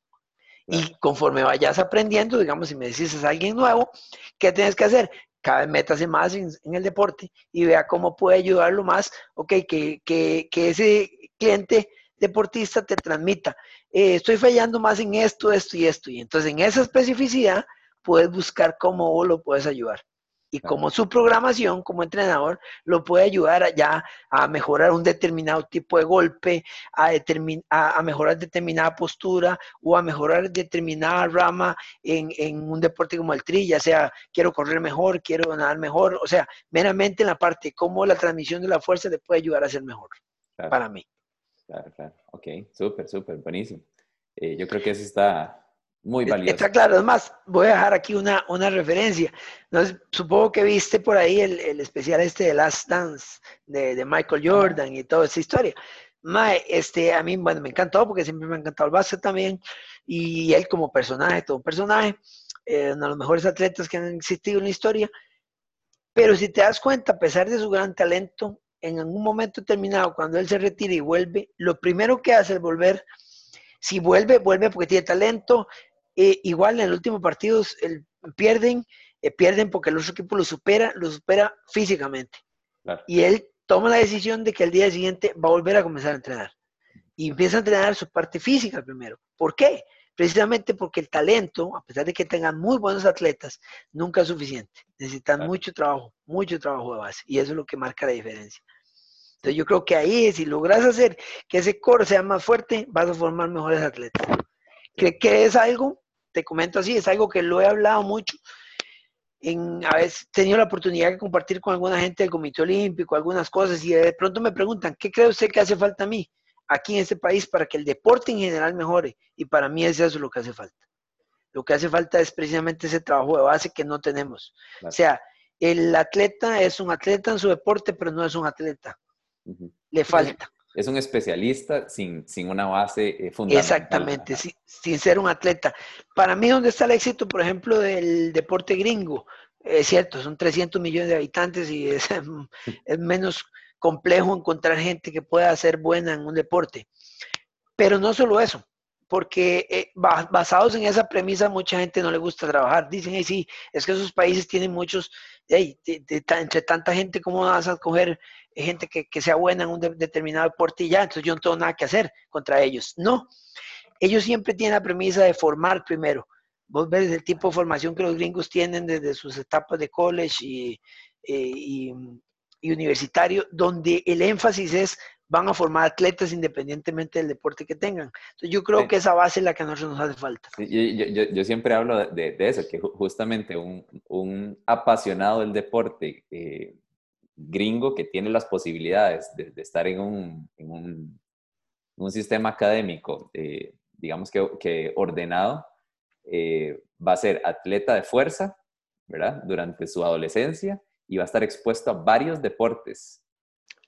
Y conforme vayas aprendiendo, digamos, si me decís es alguien nuevo, ¿qué tienes que hacer? Cada vez métase más en, el deporte y vea cómo puede ayudarlo más, ok, que, que, que ese cliente deportista te transmita, eh, estoy fallando más en esto, esto y esto. Y entonces en esa especificidad puedes buscar cómo lo puedes ayudar y como su programación como entrenador lo puede ayudar a, ya a mejorar un determinado tipo de golpe, a, a, mejorar determinada postura o a mejorar determinada rama en, un deporte como el tri, ya sea quiero correr mejor, quiero nadar mejor, o sea, meramente en la parte cómo la transmisión de la fuerza le puede ayudar a ser mejor para mí. Claro, claro. Ok, súper, súper, buenísimo. Eh, yo creo que eso está, muy valioso. Está claro, además voy a dejar aquí una, una referencia. No, supongo que viste por ahí el, el especial este de Last Dance de, de, Michael Jordan y toda esa historia. Mae, este, a mí, bueno, me encantó porque siempre me ha encantado el básquet también y él como personaje, todo un personaje, eh, uno de los mejores atletas que han existido en la historia. Pero si te das cuenta, a pesar de su gran talento, en algún momento determinado, cuando él se retira y vuelve, lo primero que hace es volver si vuelve, vuelve porque tiene talento, eh, igual en el último partido pierden, eh, pierden porque el otro equipo lo supera, lo supera físicamente. Y él toma la decisión de que el día siguiente va a volver a comenzar a entrenar. Y empieza a entrenar su parte física primero. ¿Por qué? Precisamente porque el talento, a pesar de que tengan muy buenos atletas, nunca es suficiente. Necesitan mucho trabajo, mucho trabajo de base. Y eso es lo que marca la diferencia. Entonces yo creo que ahí, si logras hacer que ese core sea más fuerte, vas a formar mejores atletas. ¿Qué, que es algo te comento así, es algo que lo he hablado mucho. En, a veces he tenido la oportunidad de compartir con alguna gente del Comité Olímpico, algunas cosas, y de pronto me preguntan, ¿qué cree usted que hace falta a mí aquí en este país para que el deporte en general mejore? Y para mí es eso lo que hace falta. Lo que hace falta es precisamente ese trabajo de base que no tenemos. O sea, el atleta es un atleta en su deporte, pero no es un atleta. Le falta es un especialista sin, sin una base eh, fundamental. Exactamente, sin, ser un atleta. Para mí, ¿dónde está el éxito, por ejemplo, del deporte gringo? Es cierto, son 300 millones de habitantes y es, es menos complejo encontrar gente que pueda ser buena en un deporte. Pero no solo eso, porque eh, basados en esa premisa mucha gente no le gusta trabajar. Dicen, hey, sí, es que esos países tienen muchos, entre tanta gente, ¿cómo vas a coger gente que, sea buena en un determinado deporte y ya? Entonces yo no tengo nada que hacer contra ellos. No, ellos siempre tienen la premisa de formar primero. Vos ves el tipo de formación que los gringos tienen desde sus etapas de college eh, y universitario, donde el énfasis es van a formar atletas independientemente del deporte que tengan. Entonces yo creo que esa base es la que a nosotros nos hace falta. yo, siempre hablo de, eso, que justamente un, apasionado del deporte eh, gringo que tiene las posibilidades de, estar en un, un, sistema académico, eh, digamos que, ordenado, eh, va a ser atleta de fuerza, ¿verdad? Durante su adolescencia y va a estar expuesto a varios deportes.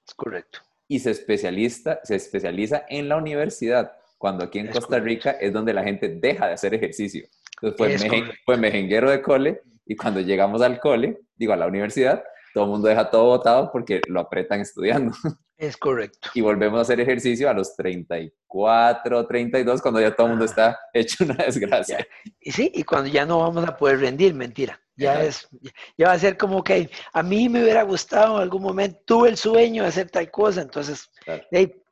Es correcto y se, especialista, se especializa en la universidad, cuando aquí en Costa Rica es donde la gente deja de hacer ejercicio. Entonces fue, mejenguero de cole y cuando llegamos al cole, digo a la universidad, todo el mundo deja todo botado porque lo apretan estudiando. Es correcto. Y volvemos a hacer ejercicio a los 34, 32, cuando ya todo el mundo está hecho una desgracia. Y sí, y cuando ya no vamos a poder rendir, mentira. Ya es, ya va a ser como que a mí me hubiera gustado en algún momento, tuve el sueño de hacer tal cosa, entonces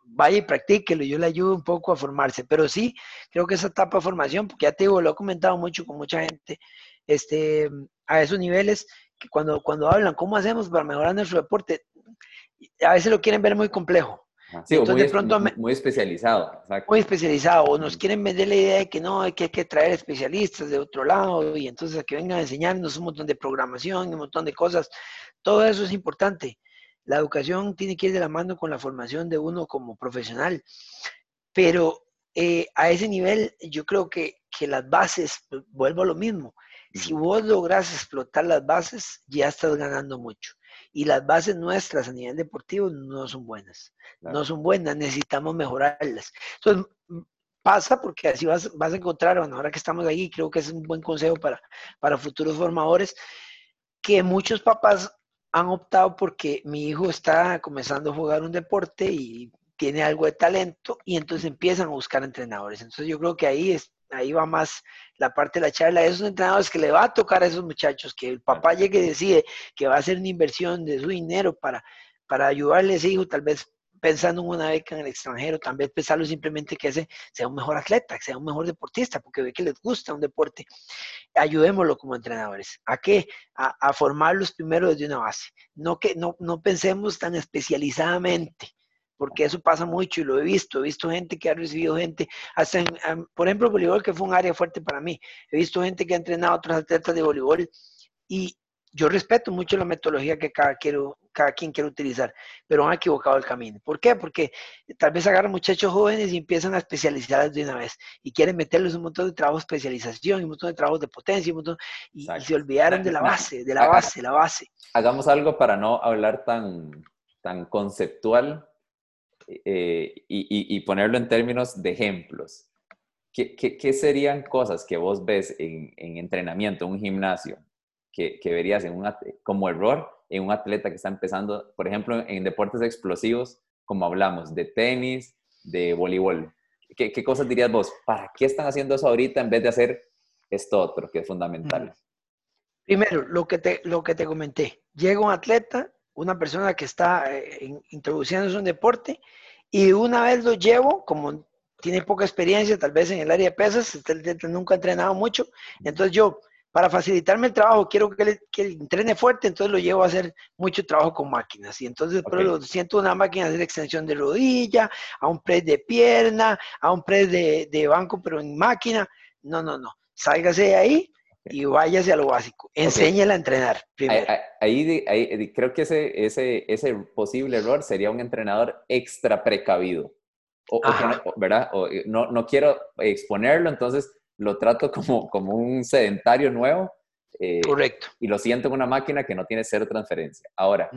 vaya y practíquelo, yo le ayudo un poco a formarse, pero sí, creo que esa etapa de formación, porque ya te digo, lo he comentado mucho con mucha gente, este, a esos niveles, que cuando, cuando hablan, ¿cómo hacemos para mejorar nuestro deporte? A veces lo quieren ver muy complejo, Sí, muy, de pronto muy especializado. Muy especializado. O nos quieren vender la idea de que no, que hay que traer especialistas de otro lado y entonces a que vengan a enseñarnos un montón de programación y un montón de cosas. Todo eso es importante. La educación tiene que ir de la mano con la formación de uno como profesional. Pero eh, a ese nivel yo creo que, que las bases, vuelvo a lo mismo, si vos logras explotar las bases, ya estás ganando mucho y las bases nuestras a nivel deportivo no son buenas. No son buenas, necesitamos mejorarlas. Entonces, pasa porque así vas, vas a encontrar, bueno, ahora que estamos ahí, creo que es un buen consejo para, para futuros formadores, que muchos papás han optado porque mi hijo está comenzando a jugar un deporte y tiene algo de talento y entonces empiezan a buscar entrenadores. Entonces yo creo que ahí es, ahí va más la parte de la charla de esos entrenadores que le va a tocar a esos muchachos, que el papá llegue y decide que va a hacer una inversión de su dinero para, para ayudarle a ese hijo, tal vez pensando en una beca en el extranjero, tal vez pensarlo simplemente que ese sea un mejor atleta, que sea un mejor deportista, porque ve que les gusta un deporte. Ayudémoslo como entrenadores. ¿A qué? A, a formarlos primero desde una base. No, que, no, no pensemos tan especializadamente porque eso pasa mucho y lo he visto. He visto gente que ha recibido gente, hasta por ejemplo, voleibol, que fue un área fuerte para mí. He visto gente que ha entrenado a otros atletas de voleibol y yo respeto mucho la metodología que cada, quiero, cada quien quiere utilizar, pero han equivocado el camino. ¿Por qué? Porque tal vez agarran muchachos jóvenes y empiezan a especializarlos de una vez y quieren meterles un montón de trabajo de especialización y un montón de trabajo de potencia y, se olvidaron de la base, de la base, la base. Hagamos algo para no hablar tan, tan conceptual eh, y, ponerlo en términos de ejemplos. ¿Qué, qué, serían cosas que vos ves en, entrenamiento, en un gimnasio, que, que verías en como error en un atleta que está empezando, por ejemplo, en deportes explosivos, como hablamos, de tenis, de voleibol? ¿Qué, ¿Qué, cosas dirías vos? ¿Para qué están haciendo eso ahorita en vez de hacer esto otro, que es fundamental? Primero, lo que te, lo que te comenté. Llega un atleta una persona que está eh, introduciendo un deporte y una vez lo llevo, como tiene poca experiencia, tal vez en el área de pesas, este, nunca ha entrenado mucho, entonces yo, para facilitarme el trabajo, quiero que, que entrene fuerte, entonces lo llevo a hacer mucho trabajo con máquinas. Y entonces, pero lo siento una máquina de extensión de rodilla, a un press de pierna, a un press de, de banco, pero en máquina. No, no, no. Sálgase de ahí, y váyase a lo básico. Enséñela a entrenar primero. Ahí, creo que ese, ese, ese posible error sería un entrenador extra precavido. O, no, ¿Verdad? O, eh, no, no, quiero exponerlo, entonces lo trato como, como un sedentario nuevo. Eh, Correcto. Y lo siento en una máquina que no tiene cero transferencia. Ahora,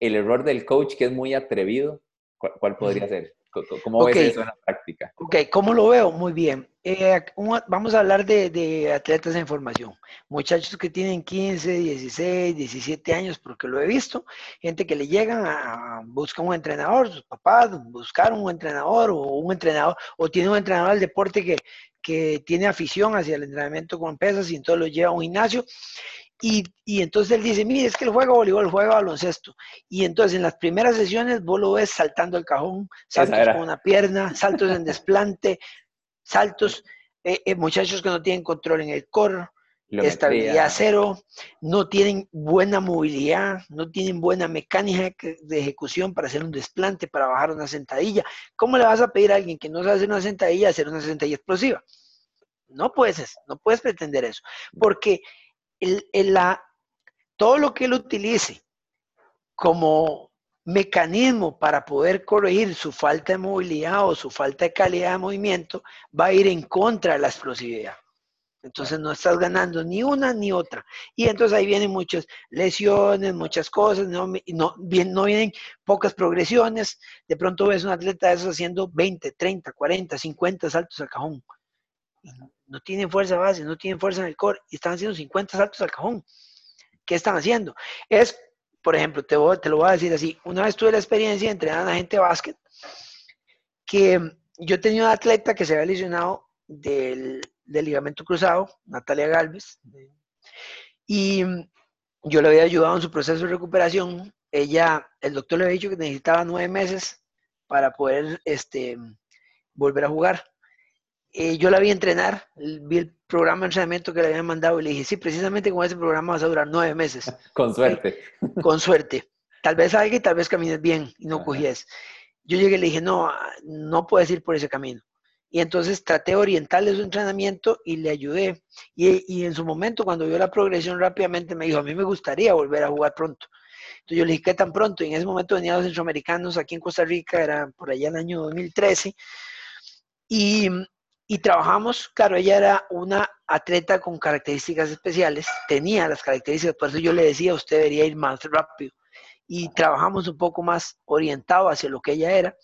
el error del coach que es muy atrevido, ¿cuál, podría ser? ¿Cómo ves eso en la práctica? Ok, ¿cómo lo veo? Muy bien. Eh, vamos a hablar de, atletas en formación. Muchachos que tienen 15, 16, 17 años, porque lo he visto. Gente que le llegan a, buscar un entrenador, sus papás, buscar un entrenador o un entrenador, o tiene un entrenador del deporte que, que tiene afición hacia el entrenamiento con pesas y entonces lo lleva a un gimnasio y, entonces él dice, mire, es que él juega voleibol, juega baloncesto. Y entonces en las primeras sesiones vos lo ves saltando el cajón, saltos con una pierna, saltos en desplante, saltos, eh, eh, muchachos que no tienen control en el core, estabilidad cero, no tienen buena movilidad, no tienen buena mecánica de ejecución para hacer un desplante, para bajar una sentadilla. ¿Cómo le vas a pedir a alguien que no sabe hacer una sentadilla hacer una sentadilla explosiva? No puedes, no puedes pretender eso, porque todo lo que él utilice como mecanismo para poder corregir su falta de movilidad o su falta de calidad de movimiento va a ir en contra de la explosividad. Entonces no estás ganando ni una ni otra. Y entonces ahí vienen muchas lesiones, muchas cosas, no, no, vienen pocas progresiones. De pronto ves un atleta haciendo 20, 30, 40, 50 saltos al cajón no tienen fuerza base, no tienen fuerza en el core y están haciendo 50 saltos al cajón. ¿Qué están haciendo? Es, por ejemplo, te, te lo voy a decir así, una vez tuve la experiencia de entrenar a gente de básquet que yo tenía una atleta que se había lesionado del, ligamento cruzado, Natalia Galvez, y yo le había ayudado en su proceso de recuperación. Ella, el doctor le había dicho que necesitaba nueve meses para poder este, volver a jugar. Eh, yo la vi entrenar, vi el programa de entrenamiento que le habían mandado y le dije, sí, precisamente con ese programa vas a durar nueve meses. Con suerte. Con suerte. Tal vez salga y tal vez camines bien y no cogies. Yo llegué y le dije, no, no puedes ir por ese camino. Y entonces traté de orientarle su entrenamiento y le ayudé. Y, y, en su momento, cuando vio la progresión rápidamente, me dijo, a mí me gustaría volver a jugar pronto. Entonces yo le dije, ¿qué tan pronto? Y en ese momento venían los centroamericanos aquí en Costa Rica, era por allá en el año 2013. Y y trabajamos, claro, ella era una atleta con características especiales, tenía las características, por eso yo le decía, usted debería ir más rápido. Y trabajamos un poco más orientado hacia lo que ella era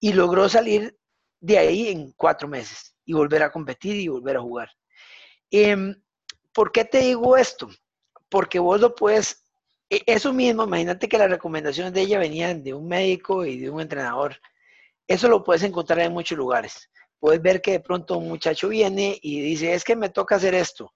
y logró salir de ahí en cuatro meses y volver a competir y volver a jugar. Em, ¿Por qué te digo esto? Porque vos lo puedes, e, eso mismo, imagínate que las recomendaciones de ella venían de un médico y de un entrenador. Eso lo puedes encontrar en muchos lugares puedes ver que de pronto un muchacho viene y dice, es que me toca hacer esto.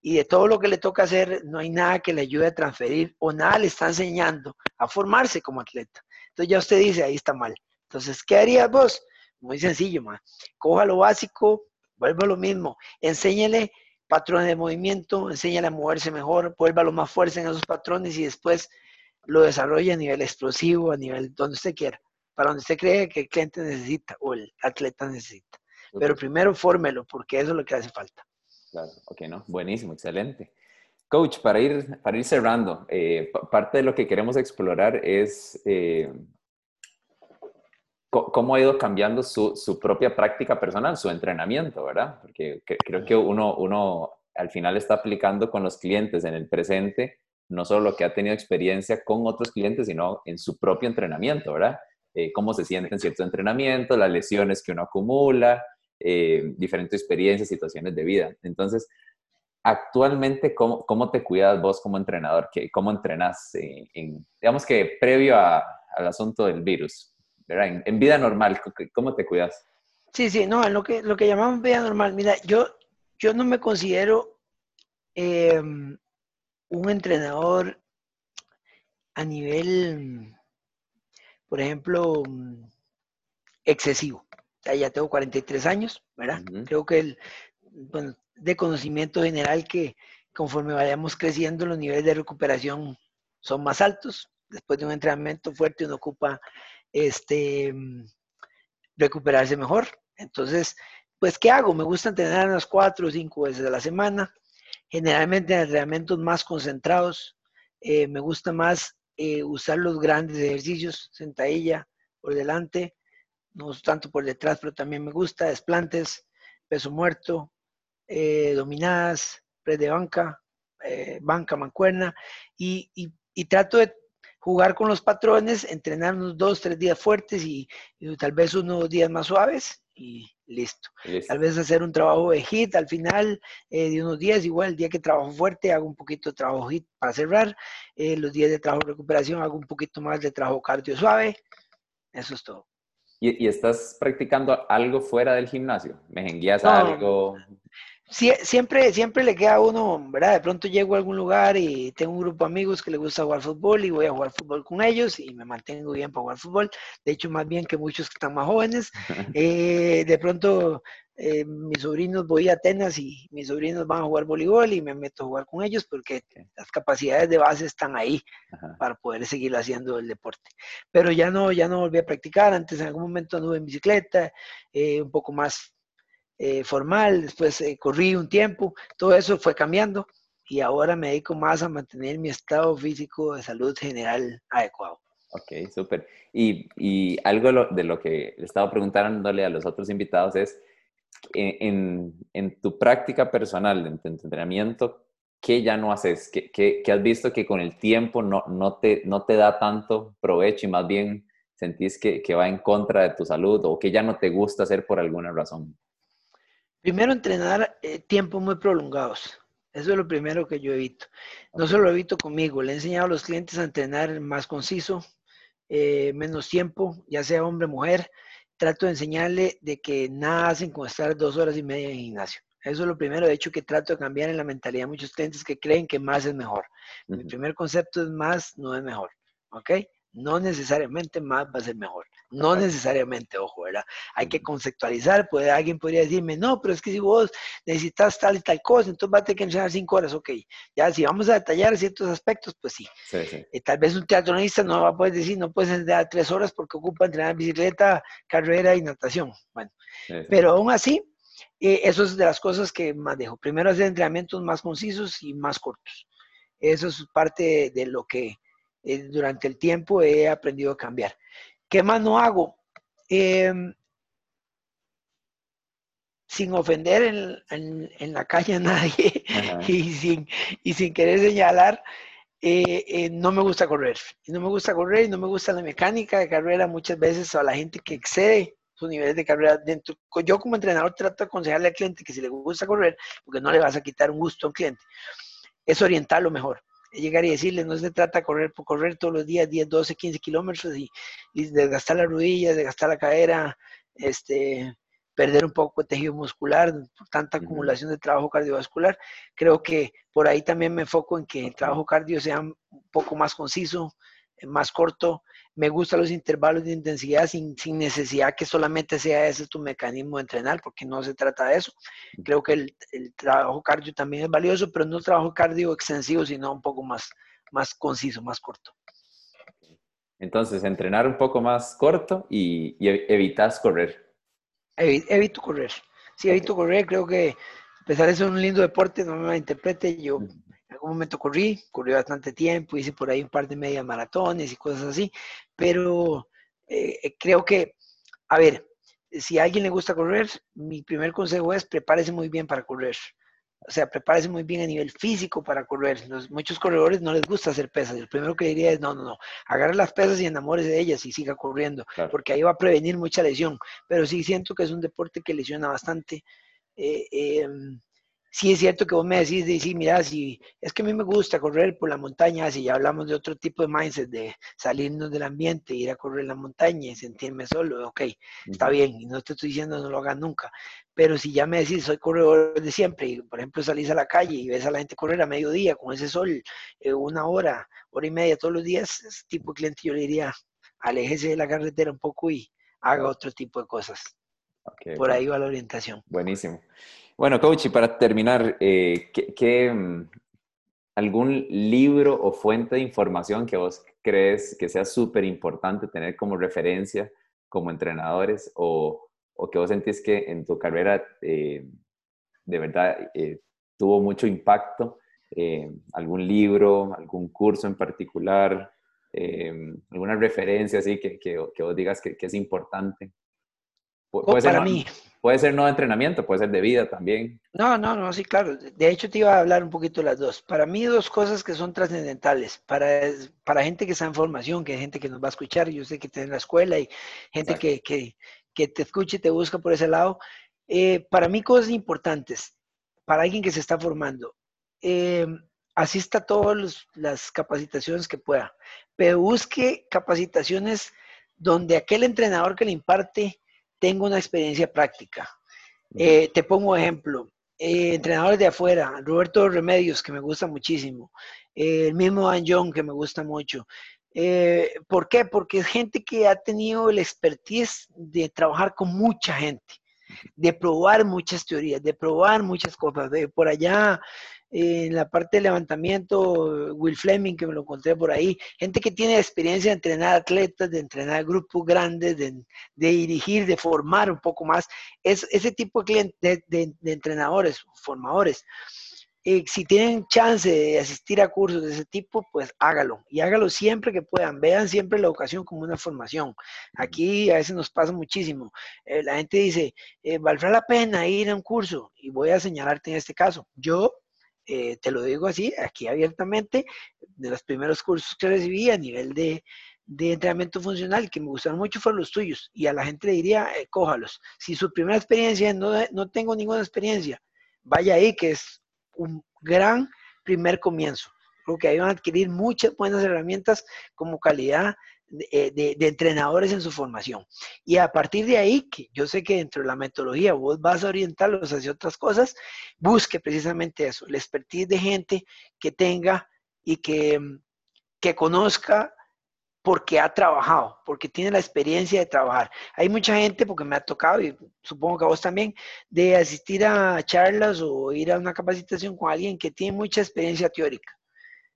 Y de todo lo que le toca hacer, no hay nada que le ayude a transferir o nada le está enseñando a formarse como atleta. Entonces ya usted dice, ahí está mal. Entonces, ¿qué harías vos? Muy sencillo, man. Coja lo básico, vuelva a lo mismo. Enséñele patrones de movimiento, enséñale a moverse mejor, vuelva lo más fuerte en esos patrones y después lo desarrolla a nivel explosivo, a nivel donde usted quiera, para donde usted cree que el cliente necesita o el atleta necesita. Pero primero fórmelo, porque eso es lo que hace falta. Claro, ok, ¿no? Buenísimo, excelente. Coach, para ir, para ir cerrando, eh, parte de lo que queremos explorar es eh, cómo ha ido cambiando su, su, propia práctica personal, su entrenamiento, ¿verdad? Porque creo que uno, uno al final está aplicando con los clientes en el presente, no solo lo que ha tenido experiencia con otros clientes, sino en su propio entrenamiento, ¿verdad? Eh, cómo se siente en cierto entrenamiento, las lesiones que uno acumula, eh, diferentes experiencias, situaciones de vida. Entonces, actualmente, ¿cómo, te cuidas vos como entrenador? ¿Qué, ¿Cómo entrenas? En, digamos que previo al asunto del virus, ¿verdad? En, vida normal, ¿cómo te cuidas? Sí, sí, no, lo que, lo que llamamos vida normal, mira, yo, yo no me considero em, un entrenador a nivel, por ejemplo, excesivo ya tengo 43 años, ¿verdad? Creo que el, bueno, de conocimiento general que conforme vayamos creciendo los niveles de recuperación son más altos. Después de un entrenamiento fuerte uno ocupa este, recuperarse mejor. Entonces, pues, ¿qué hago? Me gusta entrenar unas cuatro o cinco veces a la semana. Generalmente en entrenamientos más concentrados. Eh, me gusta más eh, usar los grandes ejercicios, sentadilla por delante, no tanto por detrás, pero también me gusta, desplantes, peso muerto, eh, dominadas, de banca, eh, banca, mancuerna, y, trato de jugar con los patrones, entrenarnos dos, tres días fuertes y, tal vez unos días más suaves y listo. Tal vez hacer un trabajo de hit al final eh, de unos días, igual el día que trabajo fuerte hago un poquito de trabajo hit para cerrar, los días de trabajo de recuperación hago un poquito más de trabajo cardio suave, eso es todo. ¿Y, estás practicando algo fuera del gimnasio? ¿Mejenguías algo? siempre, siempre le queda a uno, ¿verdad? De pronto llego a algún lugar y tengo un grupo de amigos que les gusta jugar fútbol y voy a jugar fútbol con ellos y me mantengo bien para jugar fútbol. De hecho, más bien que muchos que están más jóvenes. Eh, de pronto, eh, mis sobrinos voy a Atenas y mis sobrinos van a jugar voleibol y me meto a jugar con ellos porque las capacidades de base están ahí para poder seguir haciendo el deporte. Pero ya no, ya no volví a practicar. Antes en algún momento anduve en bicicleta, eh, un poco más eh, formal, después eh, corrí un tiempo, todo eso fue cambiando y ahora me dedico más a mantener mi estado físico de salud general adecuado. Ok, súper. Y, y, algo de lo que le estaba preguntándole a los otros invitados es, en, en, tu práctica personal, en tu entrenamiento, ¿qué ya no haces? ¿Qué, qué, has visto que con el tiempo no, te, no te da tanto provecho y más bien sentís que, que va en contra de tu salud o que ya no te gusta hacer por alguna razón? Primero, entrenar eh, tiempos muy prolongados. Eso es lo primero que yo evito. No solo lo evito conmigo, le he enseñado a los clientes a entrenar más conciso, eh, menos tiempo, ya sea hombre o mujer. Trato de enseñarle de que nada hacen con estar dos horas y media en gimnasio. Eso es lo primero, de hecho, que trato de cambiar en la mentalidad de muchos clientes que creen que más es mejor. Mi primer concepto es más, no es mejor. ¿Ok? No necesariamente más va a ser mejor. No necesariamente, ojo, ¿verdad? Hay que conceptualizar, puede, alguien podría decirme, no, pero es que si vos necesitas tal y tal cosa, entonces va a tener que enseñar cinco horas, ok. Ya, si vamos a detallar ciertos aspectos, pues sí. Eh, tal vez un teatronista no va a poder decir, no puedes entrenar tres horas porque ocupa entrenar bicicleta, carrera y natación. Bueno, pero aún así, eh, eso es de las cosas que más dejo. Primero hacer entrenamientos más concisos y más cortos. Eso es parte de lo que eh, durante el tiempo he aprendido a cambiar. ¿Qué más no hago? Em, sin ofender en, la calle a nadie y sin, y sin querer señalar, eh, eh, no me gusta correr. No me gusta correr y no me gusta la mecánica de carrera muchas veces a la gente que excede sus niveles de carrera dentro. Yo como entrenador trato de aconsejarle al cliente que si le gusta correr, porque no le vas a quitar un gusto a un cliente, es orientarlo mejor llegar y decirle, no se trata de correr por correr todos los días 10, 12, 15 kilómetros y, y desgastar las rodillas, desgastar la cadera, este, perder un poco de tejido muscular por tanta acumulación de trabajo cardiovascular. Creo que por ahí también me enfoco en que el trabajo cardio sea un poco más conciso, más corto. Me gustan los intervalos de intensidad sin, sin, necesidad que solamente sea ese tu mecanismo de entrenar, porque no se trata de eso. Creo que el, el trabajo cardio también es valioso, pero no trabajo cardio extensivo, sino un poco más, más conciso, más corto. Entonces, entrenar un poco más corto y, evitas correr. evito correr. Sí, evito correr. Creo que a pesar de ser un lindo deporte, no me interprete, yo algún momento corrí, corrí bastante tiempo, hice por ahí un par de media maratones y cosas así, pero eh, eh, creo que, a ver, si a alguien le gusta correr, mi primer consejo es prepárese muy bien para correr. O sea, prepárese muy bien a nivel físico para correr. Los, muchos corredores no les gusta hacer pesas. El primero que diría es, no, no, no, agarre las pesas y enamórese de ellas y siga corriendo, porque ahí va a prevenir mucha lesión. Pero sí siento que es un deporte que lesiona bastante. Eh, em, sí es cierto que vos me decís, de, sí, mira, si es que a mí me gusta correr por la montaña, si ya hablamos de otro tipo de mindset, de salirnos del ambiente, ir a correr la montaña y sentirme solo, ok, está bien, y no te estoy diciendo no lo hagas nunca, pero si ya me decís, soy corredor de siempre, y por ejemplo salís a la calle y ves a la gente correr a mediodía con ese sol, eh, una hora, hora y media todos los días, ese tipo de cliente yo le diría, aléjese de la carretera un poco y haga otro tipo de cosas. por ahí va la orientación. Buenísimo. Bueno, coach, y para terminar, eh, ¿qué, mm, algún libro o fuente de información que vos crees que sea súper importante tener como referencia como entrenadores o, o, que vos sentís que en tu carrera eh, de verdad eh, tuvo mucho impacto? ¿Algún libro, algún curso en particular, alguna referencia así que, que, que vos digas que, que es importante? Puede para mí. Puede ser no de entrenamiento, puede ser de vida también. No, no, no, sí, claro. De hecho, te iba a hablar un poquito de las dos. Para mí, dos cosas que son trascendentales. Para, para gente que está en formación, que hay gente que nos va a escuchar, yo sé que está en la escuela y gente que, que, que, te escuche y te busca por ese lado. Eh, para mí, cosas importantes. Para alguien que se está formando. Eh, asista a todas las capacitaciones que pueda, pero busque capacitaciones donde aquel entrenador que le imparte tenga una experiencia práctica. Eh, te pongo ejemplo, eh, entrenadores de afuera, Roberto Remedios, que me gusta muchísimo, eh, el mismo Dan John, que me gusta mucho. ¿Por qué? Porque es gente que ha tenido el expertise de trabajar con mucha gente, de probar muchas teorías, de probar muchas cosas. De por allá, en la parte de levantamiento, Will Fleming, que me lo encontré por ahí, gente que tiene experiencia de entrenar atletas, de entrenar grupos grandes, de, dirigir, de formar un poco más, es ese tipo de, de, de entrenadores, formadores. Si tienen chance de asistir a cursos de ese tipo, pues hágalo y hágalo siempre que puedan. Vean siempre la educación como una formación. Aquí a veces nos pasa muchísimo. Eh, la gente dice, eh, ¿valdrá la pena ir a un curso? Y voy a señalarte en este caso. Yo eh, te lo digo así, aquí abiertamente, de los primeros cursos que recibí a nivel de, entrenamiento funcional que me gustaron mucho fueron los tuyos. Y a la gente le diría, eh, cójalos. Si su primera experiencia, no, no tengo ninguna experiencia, vaya ahí, que es un gran primer comienzo. Creo que ahí van a adquirir muchas buenas herramientas como calidad eh, de, entrenadores en su formación. Y a partir de ahí, que yo sé que dentro de la metodología vos vas a orientarlos hacia otras cosas, busque precisamente eso, la expertise de gente que tenga y que, que conozca porque ha trabajado, porque tiene la experiencia de trabajar. Hay mucha gente, porque me ha tocado, y supongo que a vos también, de asistir a charlas o ir a una capacitación con alguien que tiene mucha experiencia teórica.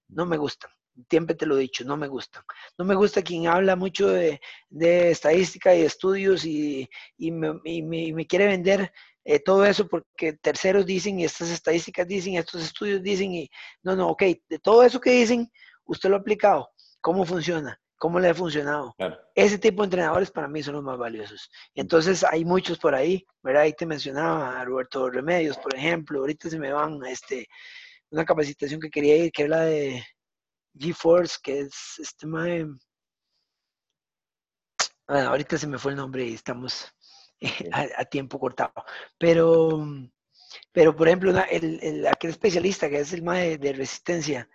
No me gusta siempre te lo he dicho, no me gusta. No me gusta quien habla mucho de, estadística y estudios y, me, quiere vender eh, todo eso porque terceros dicen y estas estadísticas dicen, estos estudios dicen y no, no, ok, de todo eso que dicen, usted lo ha aplicado, ¿cómo funciona? ¿Cómo le ha funcionado? Ese tipo de entrenadores para mí son los más valiosos. Entonces hay muchos por ahí, ¿verdad? Ahí te mencionaba a Roberto Remedios, por ejemplo, ahorita se me van este, una capacitación que quería ir, que es la de GeForce, que es este mae. Bueno, ahorita se me fue el nombre y estamos a, tiempo cortado. Pero, pero por ejemplo, el, el, aquel especialista que es el mae de resistencia,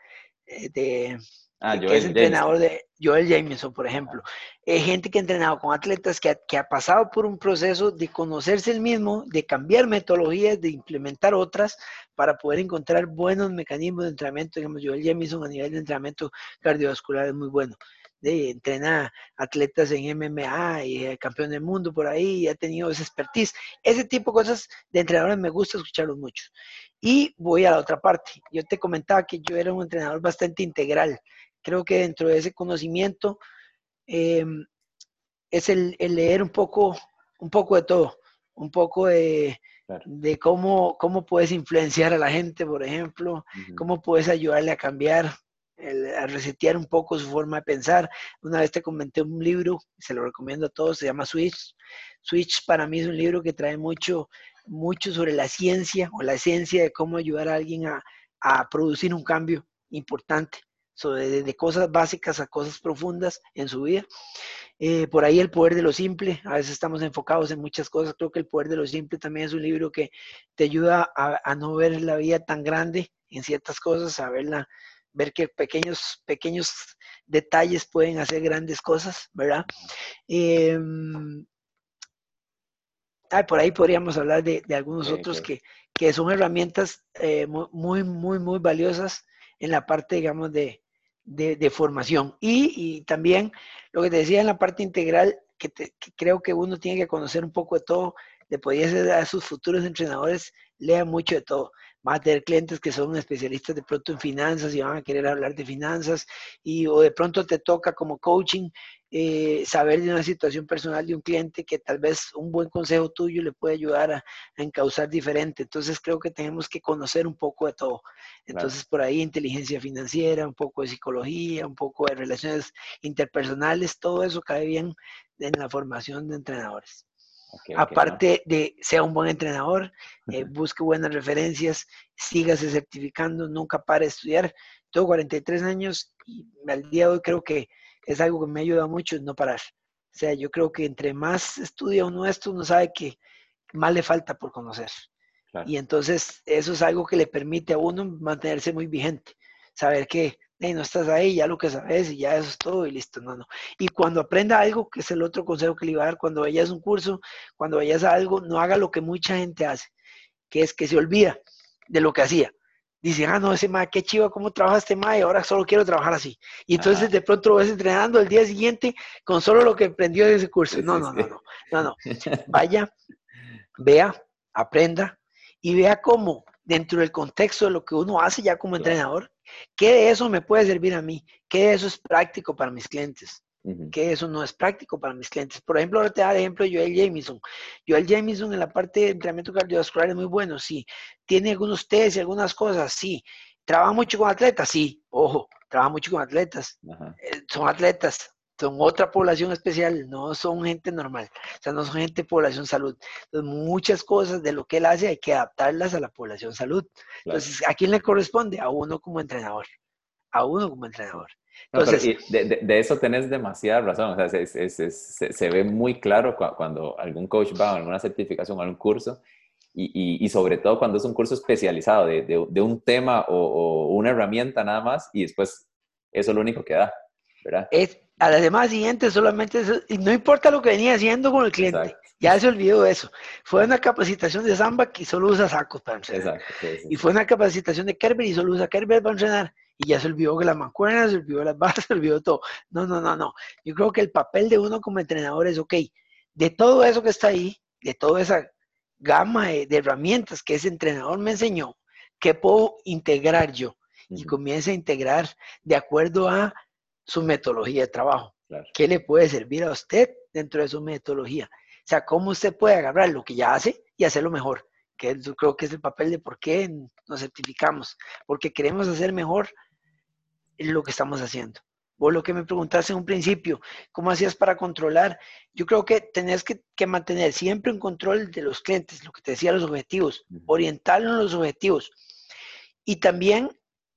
eh, de, Ah, que es entrenador de Joel Jameson, por ejemplo. Eh, gente que ha entrenado con atletas que ha, que ha, pasado por un proceso de conocerse el mismo, de cambiar metodologías, de implementar otras para poder encontrar buenos mecanismos de entrenamiento. Digamos, Joel Jameson a nivel de entrenamiento cardiovascular es muy bueno. De, entrena atletas en MMA y eh, campeón del mundo por ahí, y ha tenido esa expertise. Ese tipo de cosas de entrenadores me gusta escucharlos mucho. Y voy a la otra parte. Yo te comentaba que yo era un entrenador bastante integral creo que dentro de ese conocimiento em, es el, leer un poco, un poco de todo, un poco de, cómo, cómo puedes influenciar a la gente, por ejemplo, cómo puedes ayudarle a cambiar, a resetear un poco su forma de pensar. Una vez te comenté un libro, se lo recomiendo a todos, se llama Switch. Switch para mí es un libro que trae mucho, mucho sobre la ciencia o la esencia de cómo ayudar a alguien a, a producir un cambio importante sobre de, cosas básicas a cosas profundas en su vida. Eh, por ahí el poder de lo simple, a veces estamos enfocados en muchas cosas, creo que el poder de lo simple también es un libro que te ayuda a, no ver la vida tan grande en ciertas cosas, a verla, ver que pequeños, pequeños detalles pueden hacer grandes cosas, ¿verdad? Em, por ahí podríamos hablar de, algunos otros Que, que, son herramientas eh, muy, muy, muy valiosas en la parte, digamos, de, de, formación. Y, también lo que te decía en la parte integral, que, creo que uno tiene que conocer un poco de todo, le podría ser a sus futuros entrenadores, lea mucho de todo. Va a tener clientes que son especialistas de pronto en finanzas y van a querer hablar de finanzas, y o de pronto te toca como coaching eh, saber de una situación personal de un cliente que tal vez un buen consejo tuyo le puede ayudar a, encauzar diferente. Entonces creo que tenemos que conocer un poco de todo. Entonces por ahí inteligencia financiera, un poco de psicología, un poco de relaciones interpersonales, todo eso cae bien en la formación de entrenadores. Aparte de sea un buen entrenador, eh, busque buenas referencias, sígase certificando, nunca pare de estudiar. Tengo 43 años y al día de hoy creo que es algo que me ha ayudado mucho no parar. O sea, yo creo que entre más estudia uno esto, uno sabe que más le falta por conocer. Y entonces eso es algo que le permite a uno mantenerse muy vigente, saber que no estás ahí, ya lo que sabes y ya eso es todo y listo, no, no. Y cuando aprenda algo, que es el otro consejo que le iba a dar, cuando vayas a un curso, cuando vayas a algo, no haga lo que mucha gente hace, que es que se olvida de lo que hacía. Dice, ah, no, ese ma, qué chivo, cómo trabaja este ma, y ahora solo quiero trabajar así. Y entonces de pronto lo ves entrenando el día siguiente con solo lo que aprendió de ese curso. No, no, no, no, no, no. Vaya, vea, aprenda y vea cómo dentro del contexto de lo que uno hace ya como entrenador, ¿Qué de eso me puede servir a mí? ¿Qué de eso es práctico para mis clientes? ¿Qué de eso no es práctico para mis clientes? Por ejemplo, ahora te da el ejemplo de Joel Jamison. Joel Jamison en la parte de entrenamiento cardiovascular es muy bueno, sí. Tiene algunos test y algunas cosas, sí. ¿Trabaja mucho con atletas? Sí. Ojo, trabaja mucho con atletas. Eh, son atletas, son otra población especial, no son gente normal, o sea, no son gente de población salud. Entonces, muchas cosas de lo que él hace hay que adaptarlas a la población salud. Entonces, ¿a quién le corresponde? A uno como entrenador, a uno como entrenador. Entonces, de, eso tenés demasiada razón, o sea, se, ve muy claro cuando algún coach va a alguna certificación, a algún curso, y, sobre todo cuando es un curso especializado de, un tema o, o, una herramienta nada más, y después eso es lo único que da, ¿verdad? Es, a la semana siguiente solamente eso, y no importa lo que venía haciendo con el cliente, ya se olvidó de eso. Fue una capacitación de Samba que solo usa sacos para entrenar. Y fue una capacitación de Kerber y solo usa Kerber para entrenar. Y ya se olvidó que la mancuerna, se olvidó las barras, se olvidó todo. No, no, no, no. Yo creo que el papel de uno como entrenador es, ok, de todo eso que está ahí, de toda esa gama de, herramientas que ese entrenador me enseñó, ¿qué puedo integrar yo? Y comienza a integrar de acuerdo a su metodología de trabajo. ¿Qué le puede servir a usted dentro de su metodología? O sea, cómo usted puede agarrar lo que ya hace y hacerlo mejor, que yo creo que es el papel de por qué nos certificamos, porque queremos hacer mejor lo que estamos haciendo. Vos lo que me preguntaste en un principio, ¿cómo hacías para controlar? Yo creo que tenés que, mantener siempre un control de los clientes, lo que te decía, los objetivos, orientarlo en los objetivos y también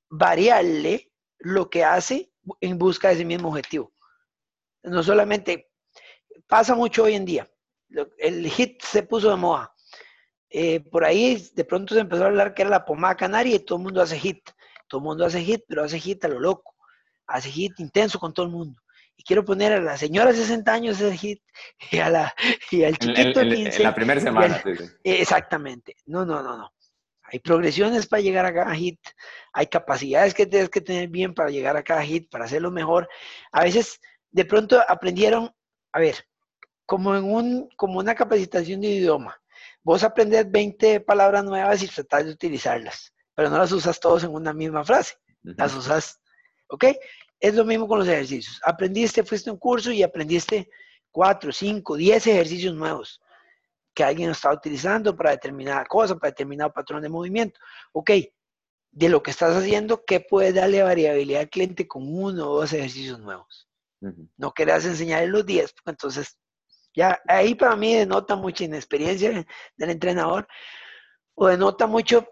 variarle lo que hace en busca de ese mismo objetivo. No solamente, pasa mucho hoy en día, el hit se puso de moda. Eh, por ahí de pronto se empezó a hablar que era la pomada canaria y todo el mundo hace hit. Todo el mundo hace hit, pero hace hit a lo loco. Hace hit intenso con todo el mundo. Y quiero poner a la señora de 60 años ese hit y, a la, y al chiquito de 15. En, la primera semana. Exactamente. No, no, no, no. Hay progresiones para llegar a cada hit, hay capacidades que tienes que tener bien para llegar a cada hit, para hacerlo mejor. A veces, de pronto aprendieron, a ver, como en un, como una capacitación de idioma. Vos aprendes 20 palabras nuevas y tratás de utilizarlas, pero no las usas todos en una misma frase. Las usas, ¿ok? Es lo mismo con los ejercicios. Aprendiste, fuiste a un curso y aprendiste 4, 5, 10 ejercicios nuevos que alguien está utilizando para determinada cosa, para determinado patrón de movimiento. Ok, de lo que estás haciendo, ¿qué puedes darle variabilidad al cliente con uno o dos ejercicios nuevos? No querés enseñarle los 10, entonces ya ahí para mí denota mucha inexperiencia del entrenador o denota mucho,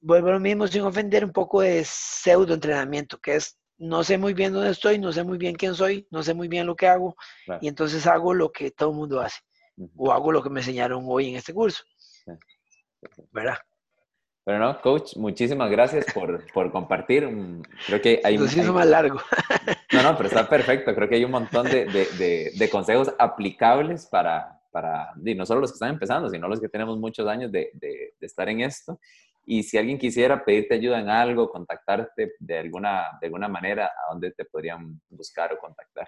vuelvo a lo mismo sin ofender, un poco de pseudo entrenamiento, que es no sé muy bien dónde estoy, no sé muy bien quién soy, no sé muy bien lo que hago y entonces hago lo que todo el mundo hace o hago lo que me enseñaron hoy en este curso. ¿Verdad? Pero no, coach, muchísimas gracias por, por compartir. Mm, creo que hay... Entonces hizo más largo. No, no, pero está perfecto. Creo que hay un montón de, de, de, consejos aplicables para, para no solo los que están empezando, sino los que tenemos muchos años de, estar en esto. Y si alguien quisiera pedirte ayuda en algo, contactarte de alguna, de alguna manera, ¿a dónde te podrían buscar o contactar?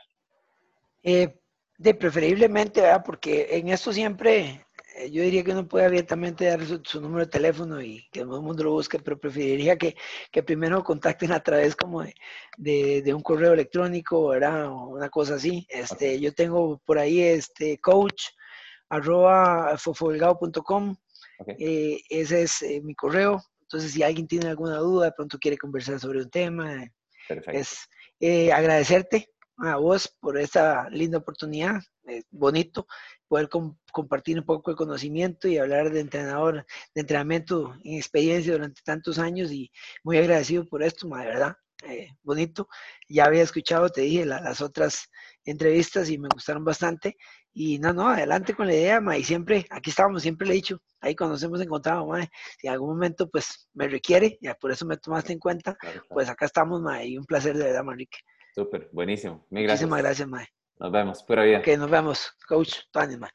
Eh, de preferiblemente, ¿verdad? Porque en esto siempre, eh, yo diría que uno puede abiertamente dar su, número de teléfono y que todo el mundo lo busque, pero preferiría que, que primero contacten a través como de, de, un correo electrónico, ¿verdad? O una cosa así. Este, Yo tengo por ahí este coach arroba eh, ese es eh, mi correo. Entonces, si alguien tiene alguna duda, de pronto quiere conversar sobre un tema, es agradecerte a vos por esta linda oportunidad, es bonito poder compartir un poco el conocimiento y hablar de entrenador, de entrenamiento en experiencia durante tantos años y muy agradecido por esto, de verdad, eh, bonito. Ya había escuchado, te dije, las otras entrevistas y me gustaron bastante. Y no, no, adelante con la idea, ma, y siempre, aquí estábamos, siempre le he dicho, ahí cuando nos hemos encontrado, ma, si en algún momento pues me requiere, ya por eso me tomaste en cuenta, pues acá estamos, ma, y un placer de verdad, Manrique. Súper, buenísimo. Mil gracias. Muchísimas gracias, ma. Nos vemos, pura vida. Ok, nos vemos, coach Tony, ma.